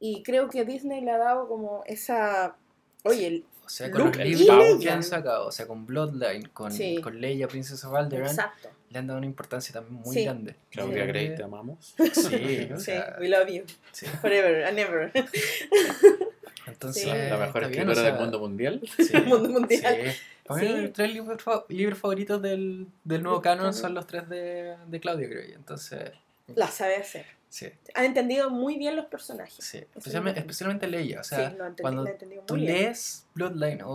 y creo que Disney le ha dado como esa... Oye, el- O sea, con Luke los y libros que han sacado, o sea, con Bloodline, con, Sí. con Leia, Princess of Alderaan, exacto. le han dado una importancia también muy Sí. grande. Claudia Muy Grey, te amamos. Sí, o Sí, sea, we love you, sí. forever and ever. [LAUGHS] Entonces, Sí. La mejor escritora o sea, [LAUGHS] del mundo mundial. sí, El mundo mundial. sí. Para mí, Sí. los tres libros, libros favoritos del, del nuevo canon son los tres de, de Claudia Grey. Entonces, La sabe hacer. sí, Han entendido muy bien los personajes. sí. Especialmente, especialmente Leia. O sea, sí, lo han entendi- cuando lo tú bien. lees Bloodline o,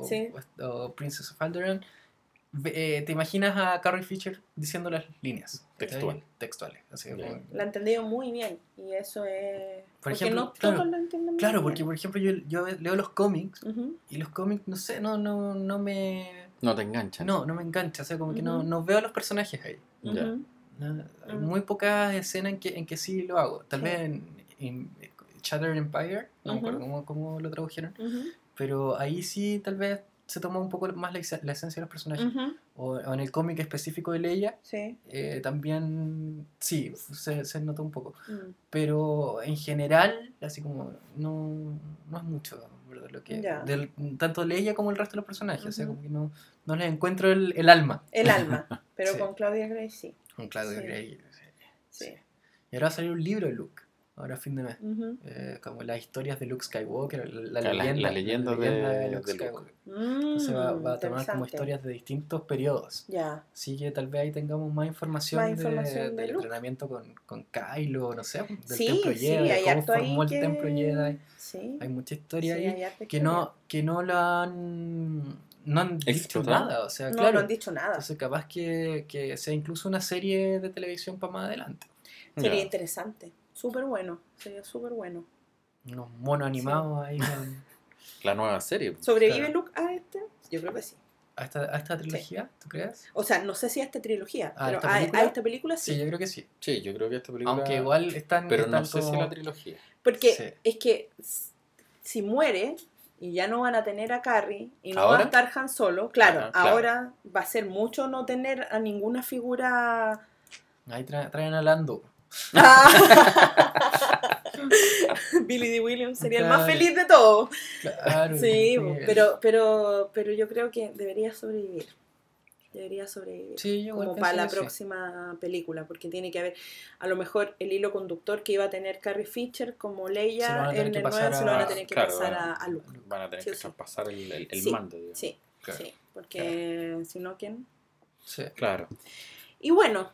o, Sí. o Princess of Alderaan, eh, te imaginas a Carrie Fisher diciendo las líneas. Textual. Textuales. Así Ya. como- Lo han entendido muy bien. Y eso es. Por porque ejemplo, no claro, todos lo entienden muy Claro, bien. porque por ejemplo yo, yo leo los cómics Ujú. y los cómics, no sé, no, no, no me... No te enganchan. No, no me engancha, o sea, como que no, no veo a los personajes ahí. Ya. Ujú. No, hay muy pocas escenas en que, en que sí lo hago. Tal vez en, en Shattered Empire, no me acuerdo cómo, cómo lo tradujeron, pero ahí sí tal vez se toma un poco más la, la esencia de los personajes. Ujú. o, o en el cómic específico de Leia, Sí. eh, también sí, se, se nota un poco. Mm. Pero en general, así como, no, no es mucho. Lo que, Ya. del- tanto Leia como el resto de los personajes, o sea, como que no, no les encuentro el, el alma. El alma. [LAUGHS] Pero Sí. con Claudia Gray sí. Con Claudia Sí. Grey. sí. Sí. Y ahora va a salir un libro de Luke, ahora fin de mes. Ujú. eh, como las historias de Luke Skywalker, la, La- la leyenda, leyenda de- Luke de Luke. Skywalker. Mm, Entonces va, va a tomar como historias de distintos periodos. Ya. Así que tal vez ahí tengamos más información, Más información de- de del Luke. entrenamiento con, con Kylo, no sé, del Sí, Templo sí, Jedi, de hay cómo formó el que- Templo Jedi. Sí. Hay mucha Sí, historia ahí que historia. no, que no lo han, no han dicho ¿Explotado? nada. O sea, No, claro. no han dicho nada. Entonces capaz que, que sea incluso una serie de televisión para más adelante. Sería Ya. interesante. Súper bueno. Sería súper bueno. Unos monos animados ahí con- [LAUGHS] La nueva serie. ¿Sobrevive Claro. Luke a este? Yo creo que sí. a, esta, a esta trilogía, ¿tú crees? O sea, no sé si a esta trilogía, ¿A pero esta a, esta película sí. Sí, yo creo que sí. Sí, yo creo que esta película. Aunque igual están. Pero no sé si como- la trilogía. Porque Sí. es que si muere y ya no van a tener a Carrie y no va ¿Ahora? a estar Han Solo, claro, Ajá, claro. ahora va a ser mucho no tener a ninguna figura. Ahí tra- traen a Lando. [LAUGHS] Billy D. Williams sería el más feliz de todos. Claro. Sí, sí. pero, pero, pero yo creo que debería sobrevivir. Debería sobrevivir. Sí, yo como para la sí. próxima película, porque tiene que haber a lo mejor el hilo conductor que iba a tener Carrie Fisher como Leia en que el pasar 9 se lo van a tener que claro, pasar a, a- Luke. Van a tener Sí que traspasar el, el, el Sí, mando, digamos. Sí, Claro. sí, porque si no, ¿quién? Sí. Claro. Y bueno,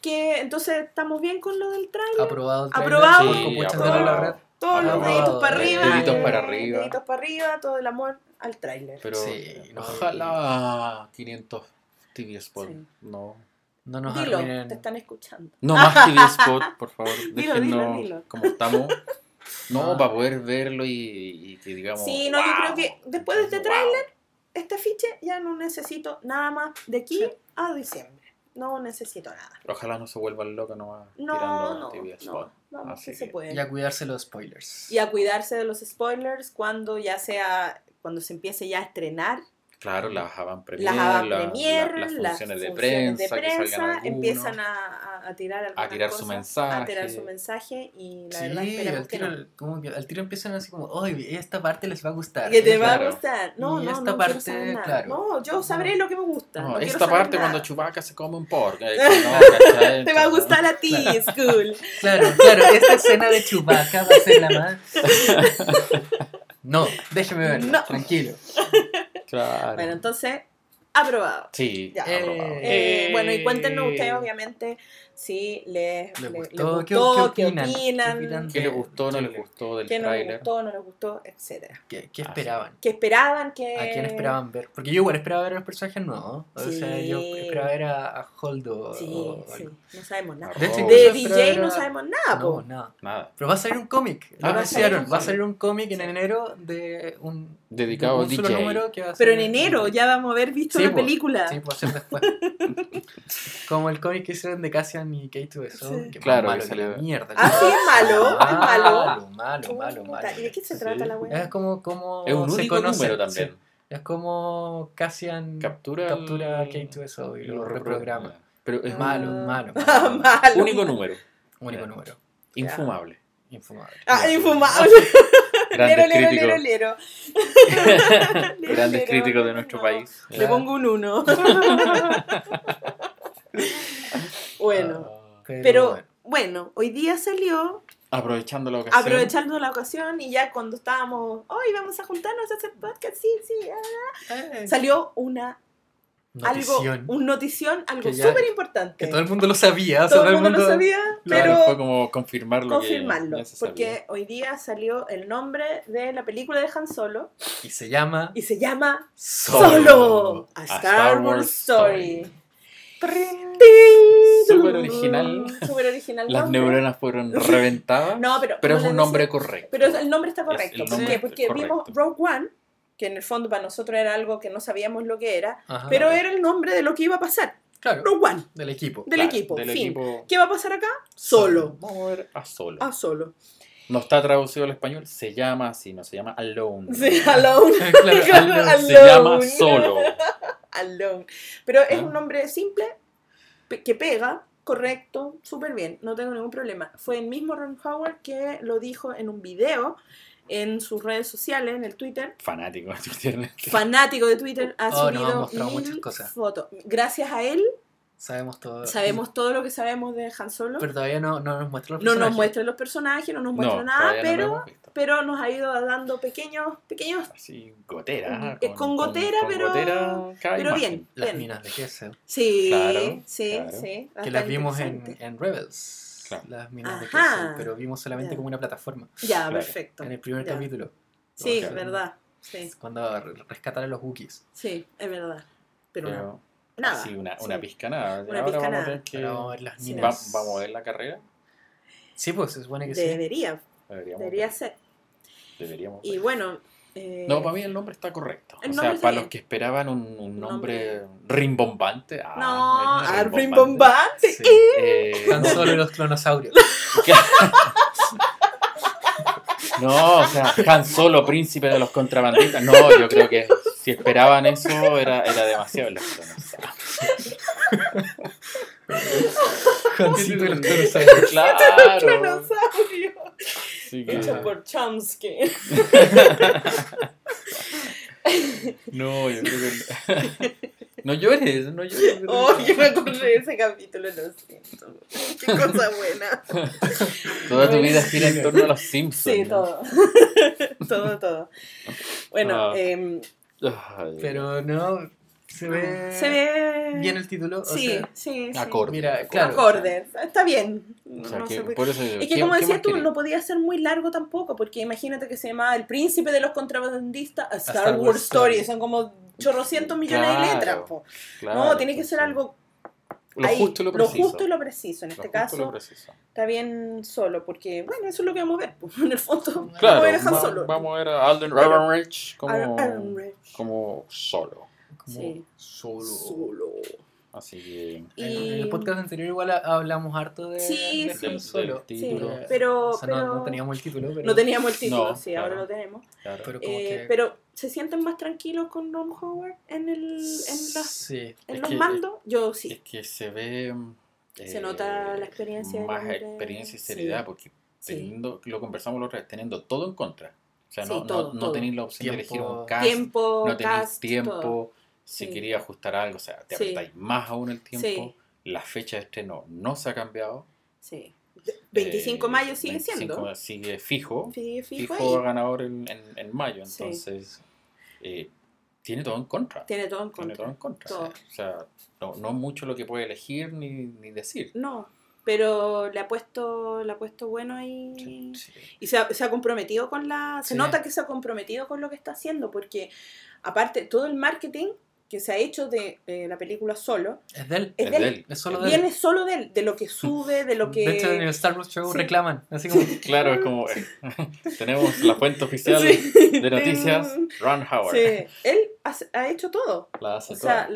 que entonces estamos bien con lo del trailer. Aprobado el trailer. Aprobado. Sí, Copuchas aprobado. la red. Todos los deditos para arriba. Deditos para eh, arriba. Deditos para arriba, todo el amor al tráiler. Pero Sí, no. ojalá 500 TV Spot. Sí. No. No nos Dilo, arruinen. te están escuchando. No más TV Spot, [LAUGHS] por favor. Dilo, Déjennos dilo, dilo. como estamos. No, Ah. para poder verlo y, y que digamos. Sí, no, yo creo que después de este Wow. tráiler, este afiche ya no necesito nada más de aquí Sí. a diciembre. No necesito nada. Ojalá no se vuelvan locos nomás No, tirando no, TV no. Spot. Vamos, Así que se que- puede. Y a cuidarse los spoilers. Y a cuidarse de los spoilers cuando ya sea, cuando se empiece ya a estrenar Claro, las avant premier, las la- premier, la- las las funciones de funciones prensa, que salgan algunos. empiezan a, a- a tirar algunas tirar su mensaje. a tirar su mensaje y la Sí, verdad esperamos al que tiro, no. como que al tiro empiezan así como, oye, esta parte les va a gustar. Que te va a Claro. gustar. No, Y no, esta no parte, saber nada. claro. No, yo sabré lo que me gusta. No, no esta parte nada. cuando Chewbacca se come un pork. eh, [LAUGHS] que no. Te va a gustar a [LAUGHS] ti, school. Claro, claro, esta escena de Chewbacca va a ser la más... [LAUGHS] No, déjeme verla, No. tranquilo. Claro. Bueno, entonces, aprobado. sí, Ya. aprobado. Eh, Eh. bueno, y cuéntenos ustedes, obviamente, si les, ¿Les le- gustó? les ¿Qué- gustó, qué qué opinan? opinan, ¿Qué opinan? ¿Qué les gustó, no les Sí. gustó del qué no les tráiler? gustó, no les gustó, etcétera. ¿Qué, qué Ah, sí. esperaban? ¿Qué esperaban? que ¿A quién esperaban ver? Porque yo igual esperaba ver a los personajes nuevos. O sea, yo Sí. esperaba ver a, a Holdo. Sí, o- sí, no sabemos nada. De hecho, De DJ no sabemos nada, No, nada. Nada. Pero va a salir un cómic. Ah, Lo va a anunciaron. salir un Va a salir un cómic en Sí. enero de un. Dedicado de a un solo DJ. número que va a Pero ser- en enero ya vamos a haber visto Sí, la po. película. Sí, puede ser después. [LAUGHS] Como el cómic que hicieron de Cassian y K2SO. Sí. Que es Claro, malo que salió- mierda. Ah, sí, es malo, es malo. Malo, malo, malo, malo. ¿Y de qué se Sí. trata la Es weá? como, como Es un se único conoce, número también. sí. Es como Cassian Captura, captura a el- K2SO y lo reprograma. Pero es Ah. Malo, [LAUGHS] malo, Ah, malo. malo. único número. Único número. Infumable. Infumable. Ah, infumable. [LAUGHS] Grandes Lero, lero, lero, [LAUGHS] Grandes críticos de nuestro no. país. Le pongo un uno. [LAUGHS] bueno, Ah, pero bueno. bueno, hoy día salió, Aprovechando la ocasión. aprovechando la ocasión y ya cuando estábamos, hoy vamos a juntarnos a hacer podcast, sí, sí, ah", Eh, salió una, notición. algo, un notición, algo súper importante. Que todo el mundo lo sabía. o sea, Todo el mundo lo sabía, Claro, pero fue como confirmar lo confirmarlo, que porque hoy día salió el nombre de la película de Han Solo Y se llama y se llama Solo. Solo, a Star, Star Wars Story. Story. Súper original. Súper original. Las nombre. neuronas fueron [LAUGHS] reventadas. No, pero, pero es un nombre correcto. Pero el nombre está correcto. ¿Por nombre qué? Porque correcto. vimos Rogue One, que en el fondo para nosotros era algo que no sabíamos lo que era, Ajá. pero claro. era el nombre de lo que iba a pasar. Claro, Rogue One, del equipo. del Claro, equipo. del fin. equipo- ¿Qué va a pasar acá? Solo. Vamos a ver a solo. A solo. No está traducido al español, se llama así, no se llama alone. Sí, alone. [LAUGHS] [LAUGHS] Claro, Claro, alone. Se llama alone. solo. [LAUGHS] Alone. Pero es Ah. un nombre simple, que pega, correcto, súper bien, no tengo ningún problema. Fue el mismo Ron Howard que lo dijo en un video en sus redes sociales, en el Twitter. Fanático de Twitter. [LAUGHS] Fanático de Twitter, ha Oh, subido mostrado mil muchas cosas. fotos. Gracias a él Sabemos todo. sabemos todo lo que sabemos de Han Solo. Pero todavía no, no nos muestra los no nos personajes. muestra los personajes, no nos muestra No, nada, no pero, pero nos ha ido dando pequeños, pequeños, Así, gotera. Eh, con gotera, pero- gotera cada pero bien. Las minas de queso. Sí, Claro, sí, claro. sí. Que las vimos en, en Rebels. Claro. Las minas de queso. Pero vimos solamente Ya. como una plataforma. Ya, Claro. perfecto. En el primer Ya. capítulo. Sí, Claro. verdad. Sí, Cuando re- rescatan a los Wookiees. sí, es verdad. Pero, Pero nada. así, una, sí. una pizca nada. Una Ahora pizca vamos nada. a ver que. Vamos a ver las Sí. va- minas. vamos a ver la carrera. Sí, pues se supone que sí. Debería, Deberíamos debería ver. ser. Deberíamos Y ver. bueno. eh, No, para mí el nombre está correcto. el o sea, para los que esperaban un, un nombre nombre- rimbombante. No, Ah, ah, rimbombante. Sí. Eh, Tan solo los clonosaurios. [LAUGHS] No, o sea, Han Solo, príncipe de los contrabandistas. No, yo creo que si esperaban eso era, era demasiado. Los los clonosaurios. Claro. Dinosaurio. Así que- Hecho por Chomsky. [LAUGHS] No, yo creo que. No llores, no llores. [LAUGHS] Oh, yo me acordé de ese capítulo, lo siento. Qué cosa buena. [LAUGHS] Toda tu vida gira en torno a los Simpsons. Sí, todo. todo, todo. Bueno, Ah. em, Pero no, se ve, se ve. bien el título. o Sí, sea, sí, sí. Acorde. Mira, claro. Acorde. Está bien. O sea, No que sé por- eso digo, Es que ¿qué- como decías tú, no podía ser muy largo tampoco, porque imagínate que se llamaba El Príncipe de los Contrabandistas a Star, Star Wars, Wars Story. Story. Son como chorrocientos millones de letras. po. Claro, no, tiene que ser algo Lo ahí, justo y lo preciso. justo y lo preciso. En Lo este caso, lo preciso. está bien solo, porque, bueno, eso es lo que vamos a ver. po. [LAUGHS] En el fondo, Claro, vamos a ver a Han Solo. vamos a ver a Alden Ehrenreich como, Rich. como solo. Como Sí. solo. Solo. Así que. En Y- el podcast anterior igual ha- hablamos harto de, Sí, de sí. Solo. Sí, título. Eh, pero, o sea, no- pero no, teníamos el título, pero, no teníamos el título, No, sí, claro. ahora lo tenemos. Claro. pero como Eh, que pero se sienten más tranquilos con Ron Howard en, el, en, las- Sí. en Es los que- mandos? Yo Es sí. que se ve. Se eh, nota la experiencia Más hombre. experiencia y Sí. seriedad, porque Sí. teniendo, lo conversamos la otra vez, teniendo todo en contra. O sea, Sí, no, todo, no, no tenéis la opción de Tiempo. elegir un cast, Tiempo, no tenéis cast, tiempo. todo. Si Sí. quería ajustar algo, o sea, te Sí. apretáis más aún el tiempo. Sí. La fecha de estreno no se ha cambiado. Sí. 25 de Eh, mayo sigue 25 siendo. Sigue fijo. Sigue fijo, Fijo ganador en, en, en mayo. Sí. Entonces, eh, tiene todo en contra. Tiene todo en Tiene todo contra. en contra. Todo. O sea, no, no mucho lo que puede elegir ni, ni decir. No, pero le ha puesto, le ha puesto bueno ahí. Sí. Y se ha, se ha comprometido con la... Se Sí. nota que se ha comprometido con lo que está haciendo, porque aparte, todo el marketing que se ha hecho de eh, la película solo, Es de él. es Es de él. él. Es solo de él. Viene solo de él, de lo que [LAUGHS] sube, de lo que... De hecho, en el Star Wars Show Sí. reclaman. Así como. [LAUGHS] Claro, es como [LAUGHS] tenemos la fuente oficial Sí. de noticias, Ron Howard. Sí, él ha, ha hecho todo. La hace O sea,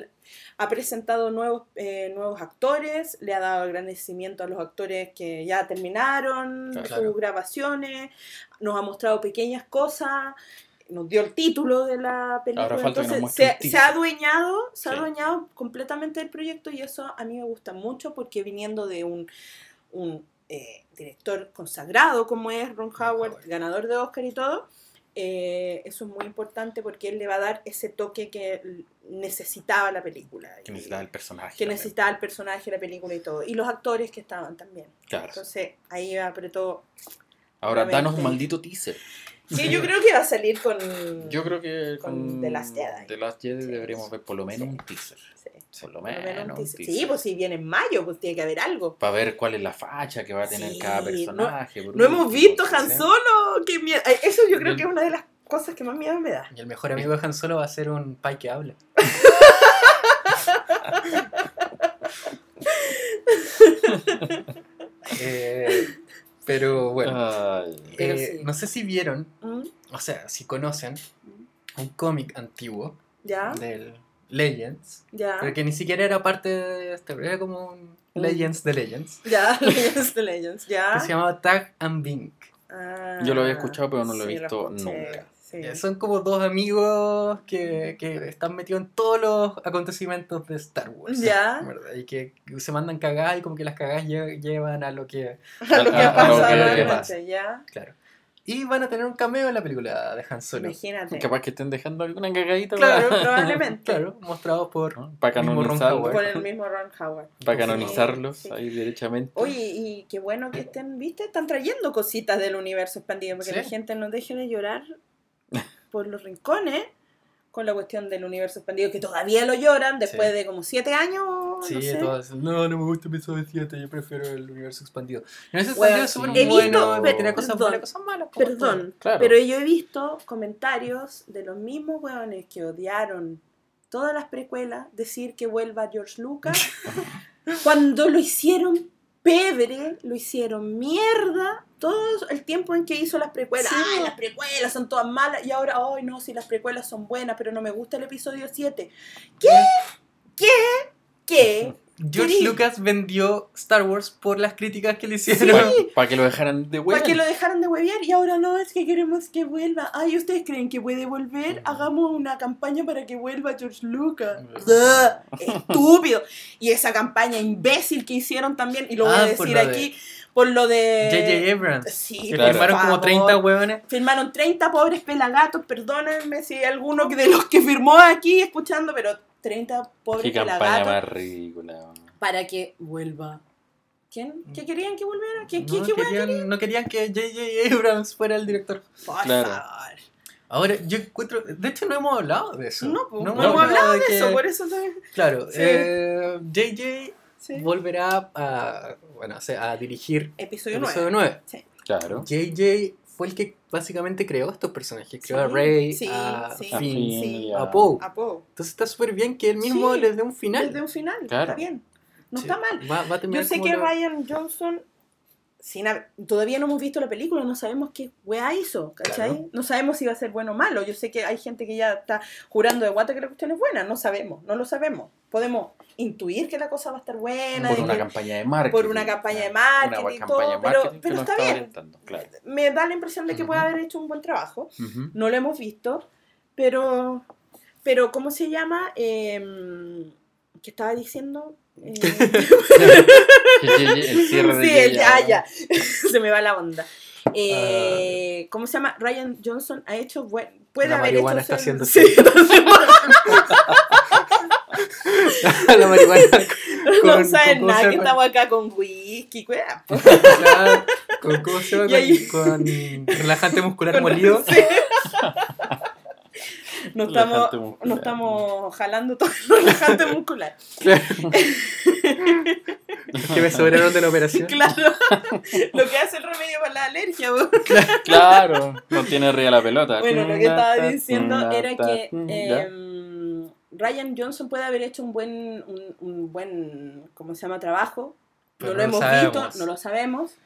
ha presentado nuevos, eh, nuevos actores, le ha dado agradecimiento a los actores que ya terminaron Claro. sus grabaciones, nos ha mostrado pequeñas cosas, nos dio el título de la película. Entonces, se, se ha adueñado, se ha Sí. adueñado completamente del proyecto y eso a mí me gusta mucho porque viniendo de un, un eh, director consagrado como es Ron Howard, Howard. ganador de Oscar y todo, eh, eso es muy importante porque él le va a dar ese toque que necesitaba la película. Que necesitaba el personaje. que necesitaba el personaje, la película y todo. Y los actores que estaban también. Claro. Entonces ahí apretó. Ahora, danos un maldito teaser. Que yo creo que va a salir con. Yo creo que Con con The Last Jedi. The Last Jedi Sí, deberíamos ver por lo menos sí. un teaser. Sí, Por lo por lo menos, menos un un teaser. Sí, pues si viene en mayo, pues tiene que haber algo. Para ver cuál es la facha que va a tener Sí, cada no- personaje. por No hemos visto ¿sí? Han Solo. Qué miedo. Ay, Eso yo creo que es una de las cosas que más miedo me da. Y el mejor amigo de Han Solo va a ser un pai que habla. [LAUGHS] [LAUGHS] Eh, pero bueno, Ay, Pero eh, sí. no sé si vieron, ¿Mm? o sea, si conocen un cómic antiguo ¿Ya? del Legends, ¿Ya? pero que ni siquiera era parte de este, era como un Legends de Legends, ¿Ya? [LAUGHS] Legends de Legends. ¿Ya? que se llamaba Tag and Bink. Ah, Yo lo había escuchado, pero no lo he sí, visto escuché, nunca. Sí. Son como dos amigos que, que están metidos en todos los acontecimientos de Star Wars. Ya. ¿verdad? Y que se mandan cagadas y como que las cagadas lle- llevan a lo que... [LAUGHS] A lo que a- a pasa lo que- realmente, pasa. ¿ya? Claro. Y van a tener un cameo en la película de Han Solo. Imagínate. Capaz que estén dejando alguna cagadita Claro, para, probablemente. [LAUGHS] Claro, mostrados por... para mismo Ron canonizarlos. Howard. Por el mismo Ron Howard. Para Sí, canonizarlos sí. ahí derechamente. Oye, y qué bueno que estén, ¿viste? Están trayendo cositas del universo expandido, porque Sí. la gente no deje de llorar por los rincones con la cuestión del universo expandido, que todavía lo lloran después Sí. de como siete años. Sí, no sé. todas. No, no me gusta el episodio 7, yo prefiero el universo expandido. El universo Bueno, expandido es súper bueno, visto- pero tiene cosas perdón, buenas cosas malas. Perdón, Claro. pero yo he visto comentarios de los mismos hueones que odiaron todas las precuelas decir que vuelva George Lucas [LAUGHS] cuando lo hicieron pebre, lo hicieron mierda todo el tiempo en que hizo las precuelas. Sí. Ay, las precuelas son todas malas y ahora, ay no, si las precuelas son buenas, pero no me gusta el episodio 7. ¿Qué? ¿Qué? ¿Qué? George Lucas vendió Star Wars por las críticas que le Sí. hicieron. Para que lo dejaran de Para huevo. que lo dejaran de huevear y ahora no, es que queremos que vuelva. Ay, ¿ustedes creen que puede volver? Hagamos una campaña para que vuelva George Lucas. Estúpido. Y esa campaña imbécil que hicieron también, y lo voy Ah, a decir de- aquí, por lo de... J.J. Abrams. Sí, Claro. firmaron como favor. 30 huevones. Firmaron 30 pobres pelagatos, perdónenme si hay alguno de los que firmó aquí escuchando, pero 30 pobres Qué campaña pelagatos más ridícula. para que vuelva. ¿Quién? ¿Qué querían que volviera? ¿Qué, qué, No qué hueá querían, no querían que J.J. Abrams fuera el director. Por Claro. favor. Ahora, yo encuentro. De hecho, no hemos hablado de eso. No, pues, no, hemos hemos hablado de que- eso, por eso también. Claro, Sí. eh, J.J. Sí. volverá a, bueno, o sea, a dirigir Episodio episodio 9. 9. Claro. J.J. fue el que básicamente creó estos personajes. Creó a Rey, sí, a sí, Finn, a Poe. Entonces está súper bien que él mismo Sí. les dé un final. Desde un final. Claro. Está bien. No Sí. está mal. Va, va a terminar Yo sé que la- Ryan Johnson, sin todavía no hemos visto la película, no sabemos qué weá hizo, ¿cachai? Claro. No sabemos si va a ser bueno o malo. Yo sé que hay gente que ya está jurando de guata que la cuestión es buena, no sabemos, no lo sabemos. Podemos intuir que la cosa va a estar buena, Por de una que- campaña de marketing. por una campaña de Una marketing y campaña todo, de pero, marketing pero no está estaba bien. Claro. Me da la impresión de que puede Ujú. haber hecho un buen trabajo. Ujú. No lo hemos visto, pero, pero ¿cómo se llama? Eh, ¿Qué estaba diciendo? Eh, [LAUGHS] el cierre de sí, el- J.J. ah, ya. [LAUGHS] Se me va la onda. Eh, ¿Cómo se llama? Ryan Johnson ha hecho buen. Puede La haber hecho está haciendo [LAUGHS] Sí, la marihuana. no saben con- ¿cómo nada que estamos acá con whisky. Claro, con, ¿Cómo se llama? Y ahí- Con, con relajante muscular Con- molido. sí. [LAUGHS] No estamos, no estamos jalando todo el relajante muscular. [LAUGHS] [LAUGHS] que me sobraron de la operación. Claro, lo que hace el remedio para la alergia. Claro, no tiene arriba la pelota. Bueno, lo que estaba diciendo era que em, Ryan Johnson puede haber hecho un buen, un, un buen, ¿cómo se llama? Trabajo. Pero no lo no lo hemos sabemos. visto, no lo sabemos.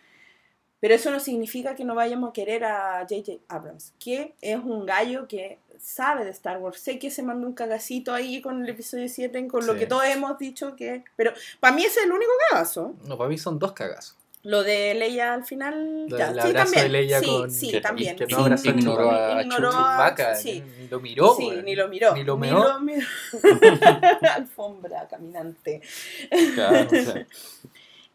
Pero eso no significa que no vayamos a querer a J.J. Abrams, que es un gallo que sabe de Star Wars. Sé que se mandó un cagacito ahí con el episodio 7, con lo Sí. que todos hemos dicho que... Pero para mí ese es el único cagazo. No, para mí son dos cagazos. Lo de Leia al final... Lo ya, del sí, también. de Leia sí, con- sí, que- también. que no abrazó ignoró a ignoró a- Chewbacca, sí. ni lo miró. Sí, ni lo miró. Ni lo Ni lo miró. [LAUGHS] Alfombra caminante. Claro, o sea, [LAUGHS]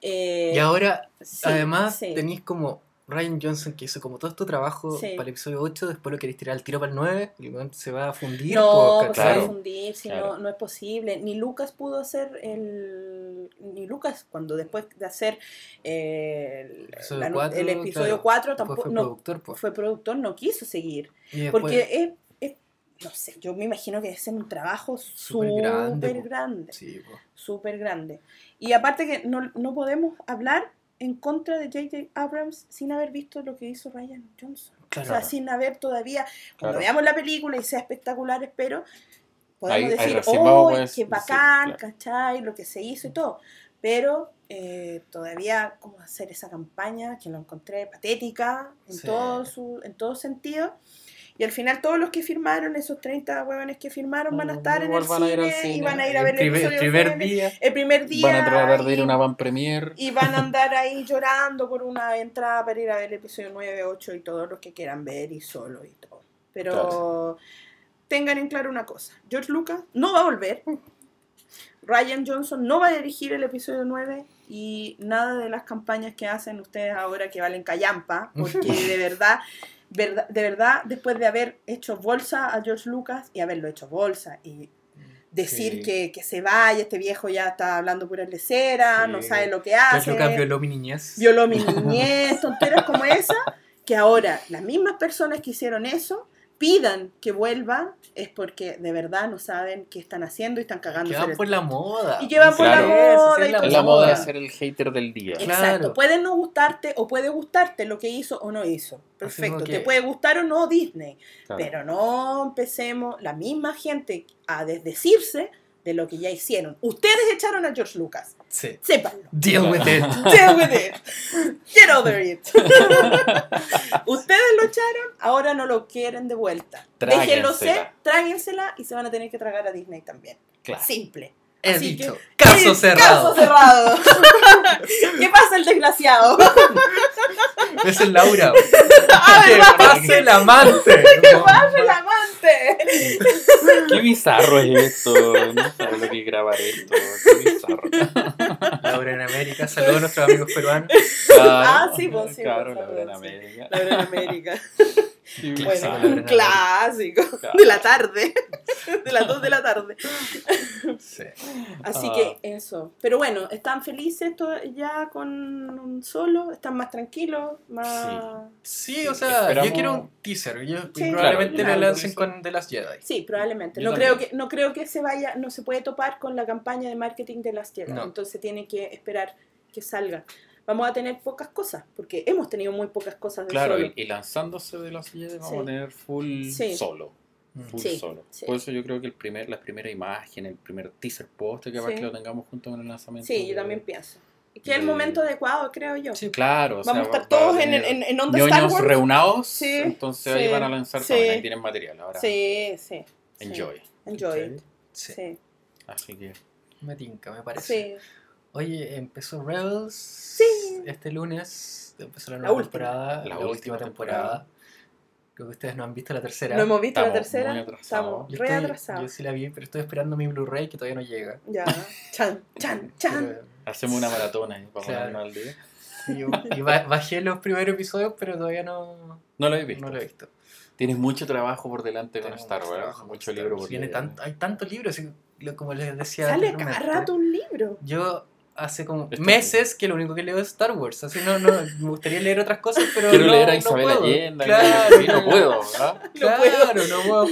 Eh, Y ahora, sí, además, sí. tenéis como Ryan Johnson que hizo como todo tu trabajo Sí. para el episodio 8, después lo queréis tirar al tiro para el 9, y se va a fundir. No, pues se va a fundir, si Claro. no, no es posible. Ni Lucas pudo hacer el. Ni Lucas, cuando después de hacer eh, el, El episodio la no- cuatro, el episodio claro. 4, Después tampoco. fue no, productor, po. fue productor, no quiso seguir. Después- Porque No sé, yo me imagino que es un trabajo Súper grande, grande. Sí, súper grande. Y aparte que no, no podemos hablar en contra de J.J. Abrams sin haber visto lo que hizo Ryan Johnson. Claro. O sea, sin haber todavía, cuando Claro. veamos la película y sea espectacular, espero, podemos Ahí- ahí decir, recién vamos a oh, qué bacán, claro. ¿cachai? Lo que se hizo y todo. Pero eh, todavía, ¿cómo hacer esa campaña? Que lo encontré patética en, Sí. todo, su, en todo sentido. Y al final todos los que firmaron, esos 30 huevones que firmaron, van a Mm, estar en el van al cine, y cine. van a ir a El ver el primer, episodio primer día. el primer día. van a tratar de ir a una van premier. Y van a [LAUGHS] andar ahí llorando por una entrada para ir a ver el episodio 9, 8 y todos los que quieran ver y solo y todo. Pero Claro. tengan en claro una cosa. George Lucas no va a volver. Ryan Johnson no va a dirigir el episodio 9 y nada de las campañas que hacen ustedes ahora que valen callampa, porque [LAUGHS] de verdad, verdad, de verdad, después de haber hecho bolsa a George Lucas y haberlo hecho bolsa y decir Sí. que, que se vaya, este viejo ya está hablando pura lecera, Sí. no sabe lo que George hace, Lucas violó mi niñez. violó mi [LAUGHS] niñez, tonteras como esa, que ahora las mismas personas que hicieron eso pidan que vuelva es porque de verdad no saben qué están haciendo y están cagando. Que van por la moda. Y que van por Claro. la moda. Y es la Es la moda de ser el hater del día. Exacto. Claro. Puede no gustarte o puede gustarte lo que hizo o no hizo. Perfecto. que- Te puede gustar o no Disney. Claro. Pero no empecemos la misma gente a desdecirse de lo que ya hicieron. Ustedes echaron a George Lucas. Sí. Sépanlo. Deal with it. [LAUGHS] Deal with it. Get over it. [LAUGHS] Ustedes lo echaron, ahora no lo quieren de vuelta. Déjenlo ser, tráguensela y se van a tener que tragar a Disney también. Claro. Simple. He Así dicho. que- Caso cerrado. Caso cerrado. [LAUGHS] ¿Qué pasa el desgraciado? Es el Laura. A que ver, va. pase el amante. ¿Qué pasa el amante? Qué bizarro es esto. No sabe lo que es grabar esto. Qué bizarro. Laura en América. Saludos a nuestros amigos peruanos. Claro, Ah, sí, pues, sí, Claro, la verdad en. América. La verdad en América. Bueno, la un clásico Claro. de la tarde. De las 2 de la tarde. Sí. Así Ah. que eso. Pero bueno, están felices ya con un solo, están más tranquilos, más... Sí, o sea, Esperamos- yo quiero un teaser. Yo, Sí, probablemente claro, lo claro, lancen sí. con The Last Jedi. Sí, probablemente. Yo No creo, que, no creo que se vaya, no se puede topar con la campaña de marketing de las Jedi. No. Entonces tiene que esperar que salga. Vamos a tener pocas cosas, porque hemos tenido muy pocas cosas de Claro, solo. y, y lanzándose de las Jedi vamos Sí. a tener full Sí. solo. Mm. Full Sí, solo. sí. Por eso yo creo que el primer, la primera imagen, el primer teaser post, que Sí. que lo tengamos junto con el lanzamiento. Sí, yo también pienso. Y que es el momento adecuado, creo yo. Sí, Claro, o sea, Vamos a estar va- va todos en, en, en onda Star Wars. reunados, Sí, entonces sí, ahí van a lanzar sí. todo, ahí tienen material ahora. Sí, sí. Enjoy. Enjoy. it. Sí. Sí. Así que Me tinca, me parece. Sí. Oye, empezó Rebels. Sí. Este lunes empezó la La nueva última. temporada. La La, última última temporada. Creo que ustedes no han visto la tercera. No hemos visto la Estamos tercera. muy atrasados. Estamos yo, re atrasados. yo sí la vi, pero estoy esperando mi Blu-ray que todavía no llega. Ya. Chan, chan, chan. Pero- Hacemos una maratona ahí para Claro. ponernos al día. y, y ba- bajé los primeros episodios, pero todavía no, No lo he visto. no lo he visto. Tienes mucho trabajo por delante con Tengo Star mucho Wars. con Mucho Star libro por tan- Hay tantos libros, y como les decía. Sale cada rato un libro. Yo hace como meses que lo único que leo es Star Wars. Así no, no, me gustaría leer otras cosas, pero. Quiero no, leer a no Isabel puedo. Allende. Claro, sí, no puedo. ¿ah? [LAUGHS] Claro, no puedo,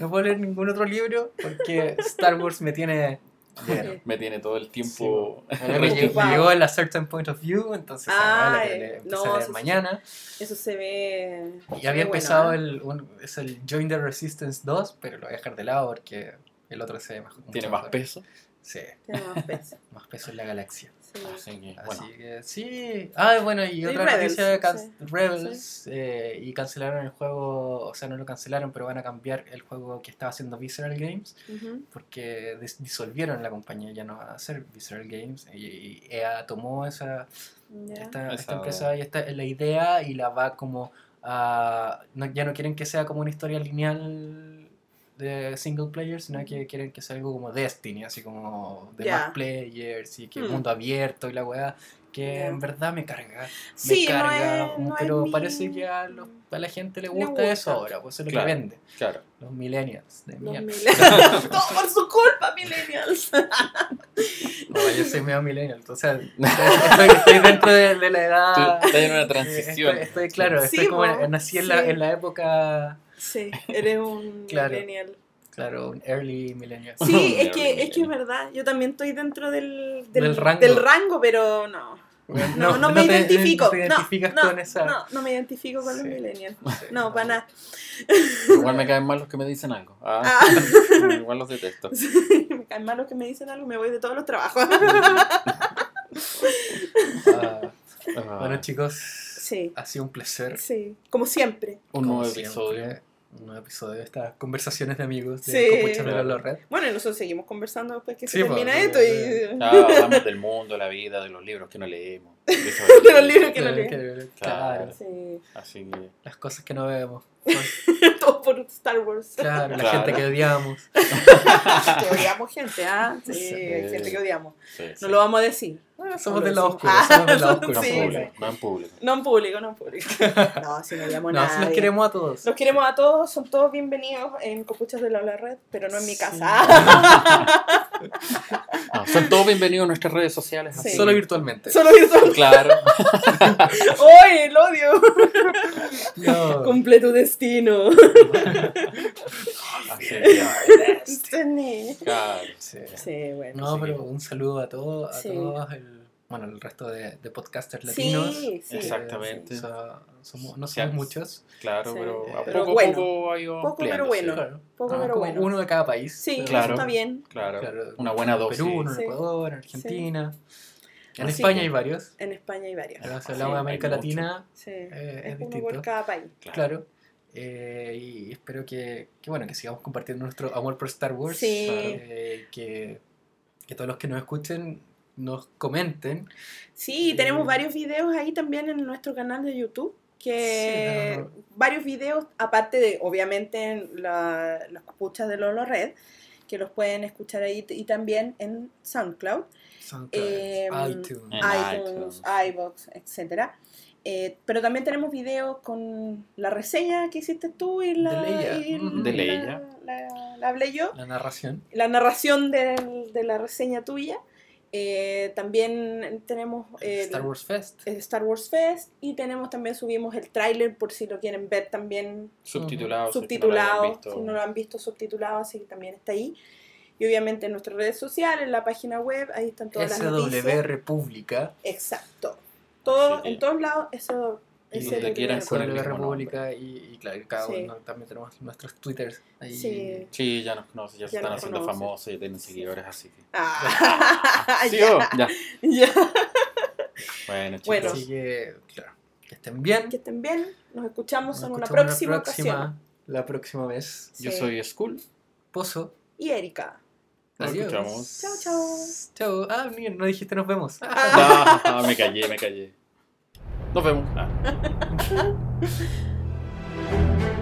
no puedo leer ningún otro libro porque Star Wars me tiene. Me tiene todo el tiempo. [LAUGHS] Me llegó, el A Certain Point of View, entonces ahora Ay, la que le empecé no, a leer sí, sí. mañana. Eso se ve. Y se había bueno, empezado ¿eh? el, un- es el Join the Resistance 2, pero lo voy a dejar de lado porque el otro se ve mejor. Tiene más mejor. peso. Sí, Tiene más peso. [LAUGHS] más peso en la galaxia. Sí. Así que, Así bueno. que sí. Ah, bueno, y Y otra Rebels, noticia: can- sí. Rebels. eh, y cancelaron el juego, o sea, no lo cancelaron, pero van a cambiar el juego que estaba haciendo Visceral Games porque dis- disolvieron la compañía, ya no va a hacer Visceral Games. Y, y EA tomó esa, Ya. esta, esta Esa- empresa y esta es la idea y la va como a. no- ya no quieren que sea como una historia lineal de single player, sino que quieren que sea algo como Destiny, así como de Ya. más players y que Hmm. mundo abierto y la weá, que Ya. en verdad me carga. Sí, me no carga, es- no es pero mi- parece que a, los- a la gente le Le gusta, gusta. eso ahora, pues eso es lo Claro. que vende. Claro. Los millennials de mierda. millennials. Todo [LAUGHS] [LAUGHS] por su culpa, millennials. No, yo soy medio millennial, o sea, [LAUGHS] estoy, estoy dentro de, de la Tú edad. estás en una transición. Estoy, estoy- claro, Sí, estoy como nací en, la, sí. en la época, Sí, eres un [LAUGHS] Claro. millennial. claro, un early millennial. Sí, es que, es que es verdad. Yo también estoy dentro del, Del rango. del rango, pero no. Bueno, No, no, me te- identifico. No te No, identificas no, con esa. no, no me identifico con Sí. los millennials. Sí, No, para nada. Igual me caen mal los que me dicen algo. Ah, Ah. [LAUGHS] Igual los detesto. me caen mal los que me dicen algo, me voy de todos los trabajos. [LAUGHS] Ah, Ah, bueno, chicos, Sí, ha sido un placer. sí, como siempre. un como nuevo siempre, episodio. Un nuevo episodio de estas conversaciones de amigos de Sí. De la Red. Bueno, y nosotros seguimos conversando después que Sí, se pues, termina sí, esto y... Ah, hablamos del mundo, la vida, de los libros que no leemos. De [LAUGHS] De los libros que no Claro, leemos. Claro, Sí, Así que. las cosas que no vemos. [LAUGHS] todo por Star Wars. Claro, la Claro. gente que odiamos. [LAUGHS] que odiamos gente, ¿ah? Sí, Sí. hay gente que odiamos. Sí, No lo vamos a decir. No somos lado decimos. oscuro, Ah, somos No Sí, público. sí. No en público. No en público, no en público. No, si no odiamos a No, nadie. si los queremos a todos. Los queremos a todos, son todos bienvenidos en Copuchas de la Habla Red, pero no en mi Sí. casa. No, son todos bienvenidos a nuestras redes sociales. Solo virtualmente. Solo virtual. Claro. [LAUGHS] ¡Ay, el odio! No. Cumple tu destino. Que, Destiny. claro. Sí. Sí, bueno. No, sí. pero un saludo a todos, a Sí. todos el, bueno, el resto de, de podcasters latinos. sí. Exactamente. Eh, so- somos- no Sí. somos muchos. Claro, Sí. pero a Pero poco a bueno. poco ha ido Poco, pero bueno. Claro. Poco, Ah, pero como bueno. Uno de cada país. Sí, Claro. eso está bien. Claro. Claro. Una buena dosis. Perú, uno en. Ecuador, en Argentina. En Así España que- hay varios. En España hay varios. Pero si Sí, hablamos de América. Latina, Sí, eh, es es uno distinto. por cada país. Claro. Eh, y espero que, que, bueno, que sigamos compartiendo nuestro amor por Star Wars. Sí. Eh, que, que todos los que nos escuchen nos comenten. Sí, Eh, tenemos varios videos ahí también en nuestro canal de YouTube. Que Sí, no, no. varios videos, aparte de obviamente en la- las escuchas de Lolo Red, que los pueden escuchar ahí y también en SoundCloud, SoundCloud, Eh, iTunes. IBox, etcétera. Eh, pero también tenemos videos con la reseña que hiciste tú y la, De Leia. y. De la- Leia. la- la hablé yo. La narración. la narración del- de la reseña tuya. Eh, también tenemos el Star Wars Fest. el Star Wars Fest y tenemos también subimos el tráiler por si lo quieren ver también Subtitulado. si no subtitulado, si no lo han visto subtitulado, así que también está ahí. Y obviamente en nuestras redes sociales, en la página web, ahí están todas las SW noticias. República. Exacto. Todo, en todos lados, eso Y donde el- con el mismo República y, y claro, cada Sí. uno también tenemos nuestros twitters. Ahí. Sí. Sí, ya nos conocen, ya se Ya están nos haciendo famosos, ya tienen seguidores, así que. Ah, [LAUGHS] [LAUGHS] ¿Sí ya, o? Ya. ya. Bueno, chicos. Bueno. Así que, claro, que estén bien. Que estén bien. Nos escuchamos Nos en una escuchamos próxima, la próxima, ocasión. la próxima vez. Yo Sí. soy Skull. Pozo. Y Erika. Nos Adiós. escuchamos. Chao, chao. Chao. Ah, mira, no dijiste nos vemos. Ah, [LAUGHS] me callé, me callé. Nos vemos. Ah. Chao. [LAUGHS]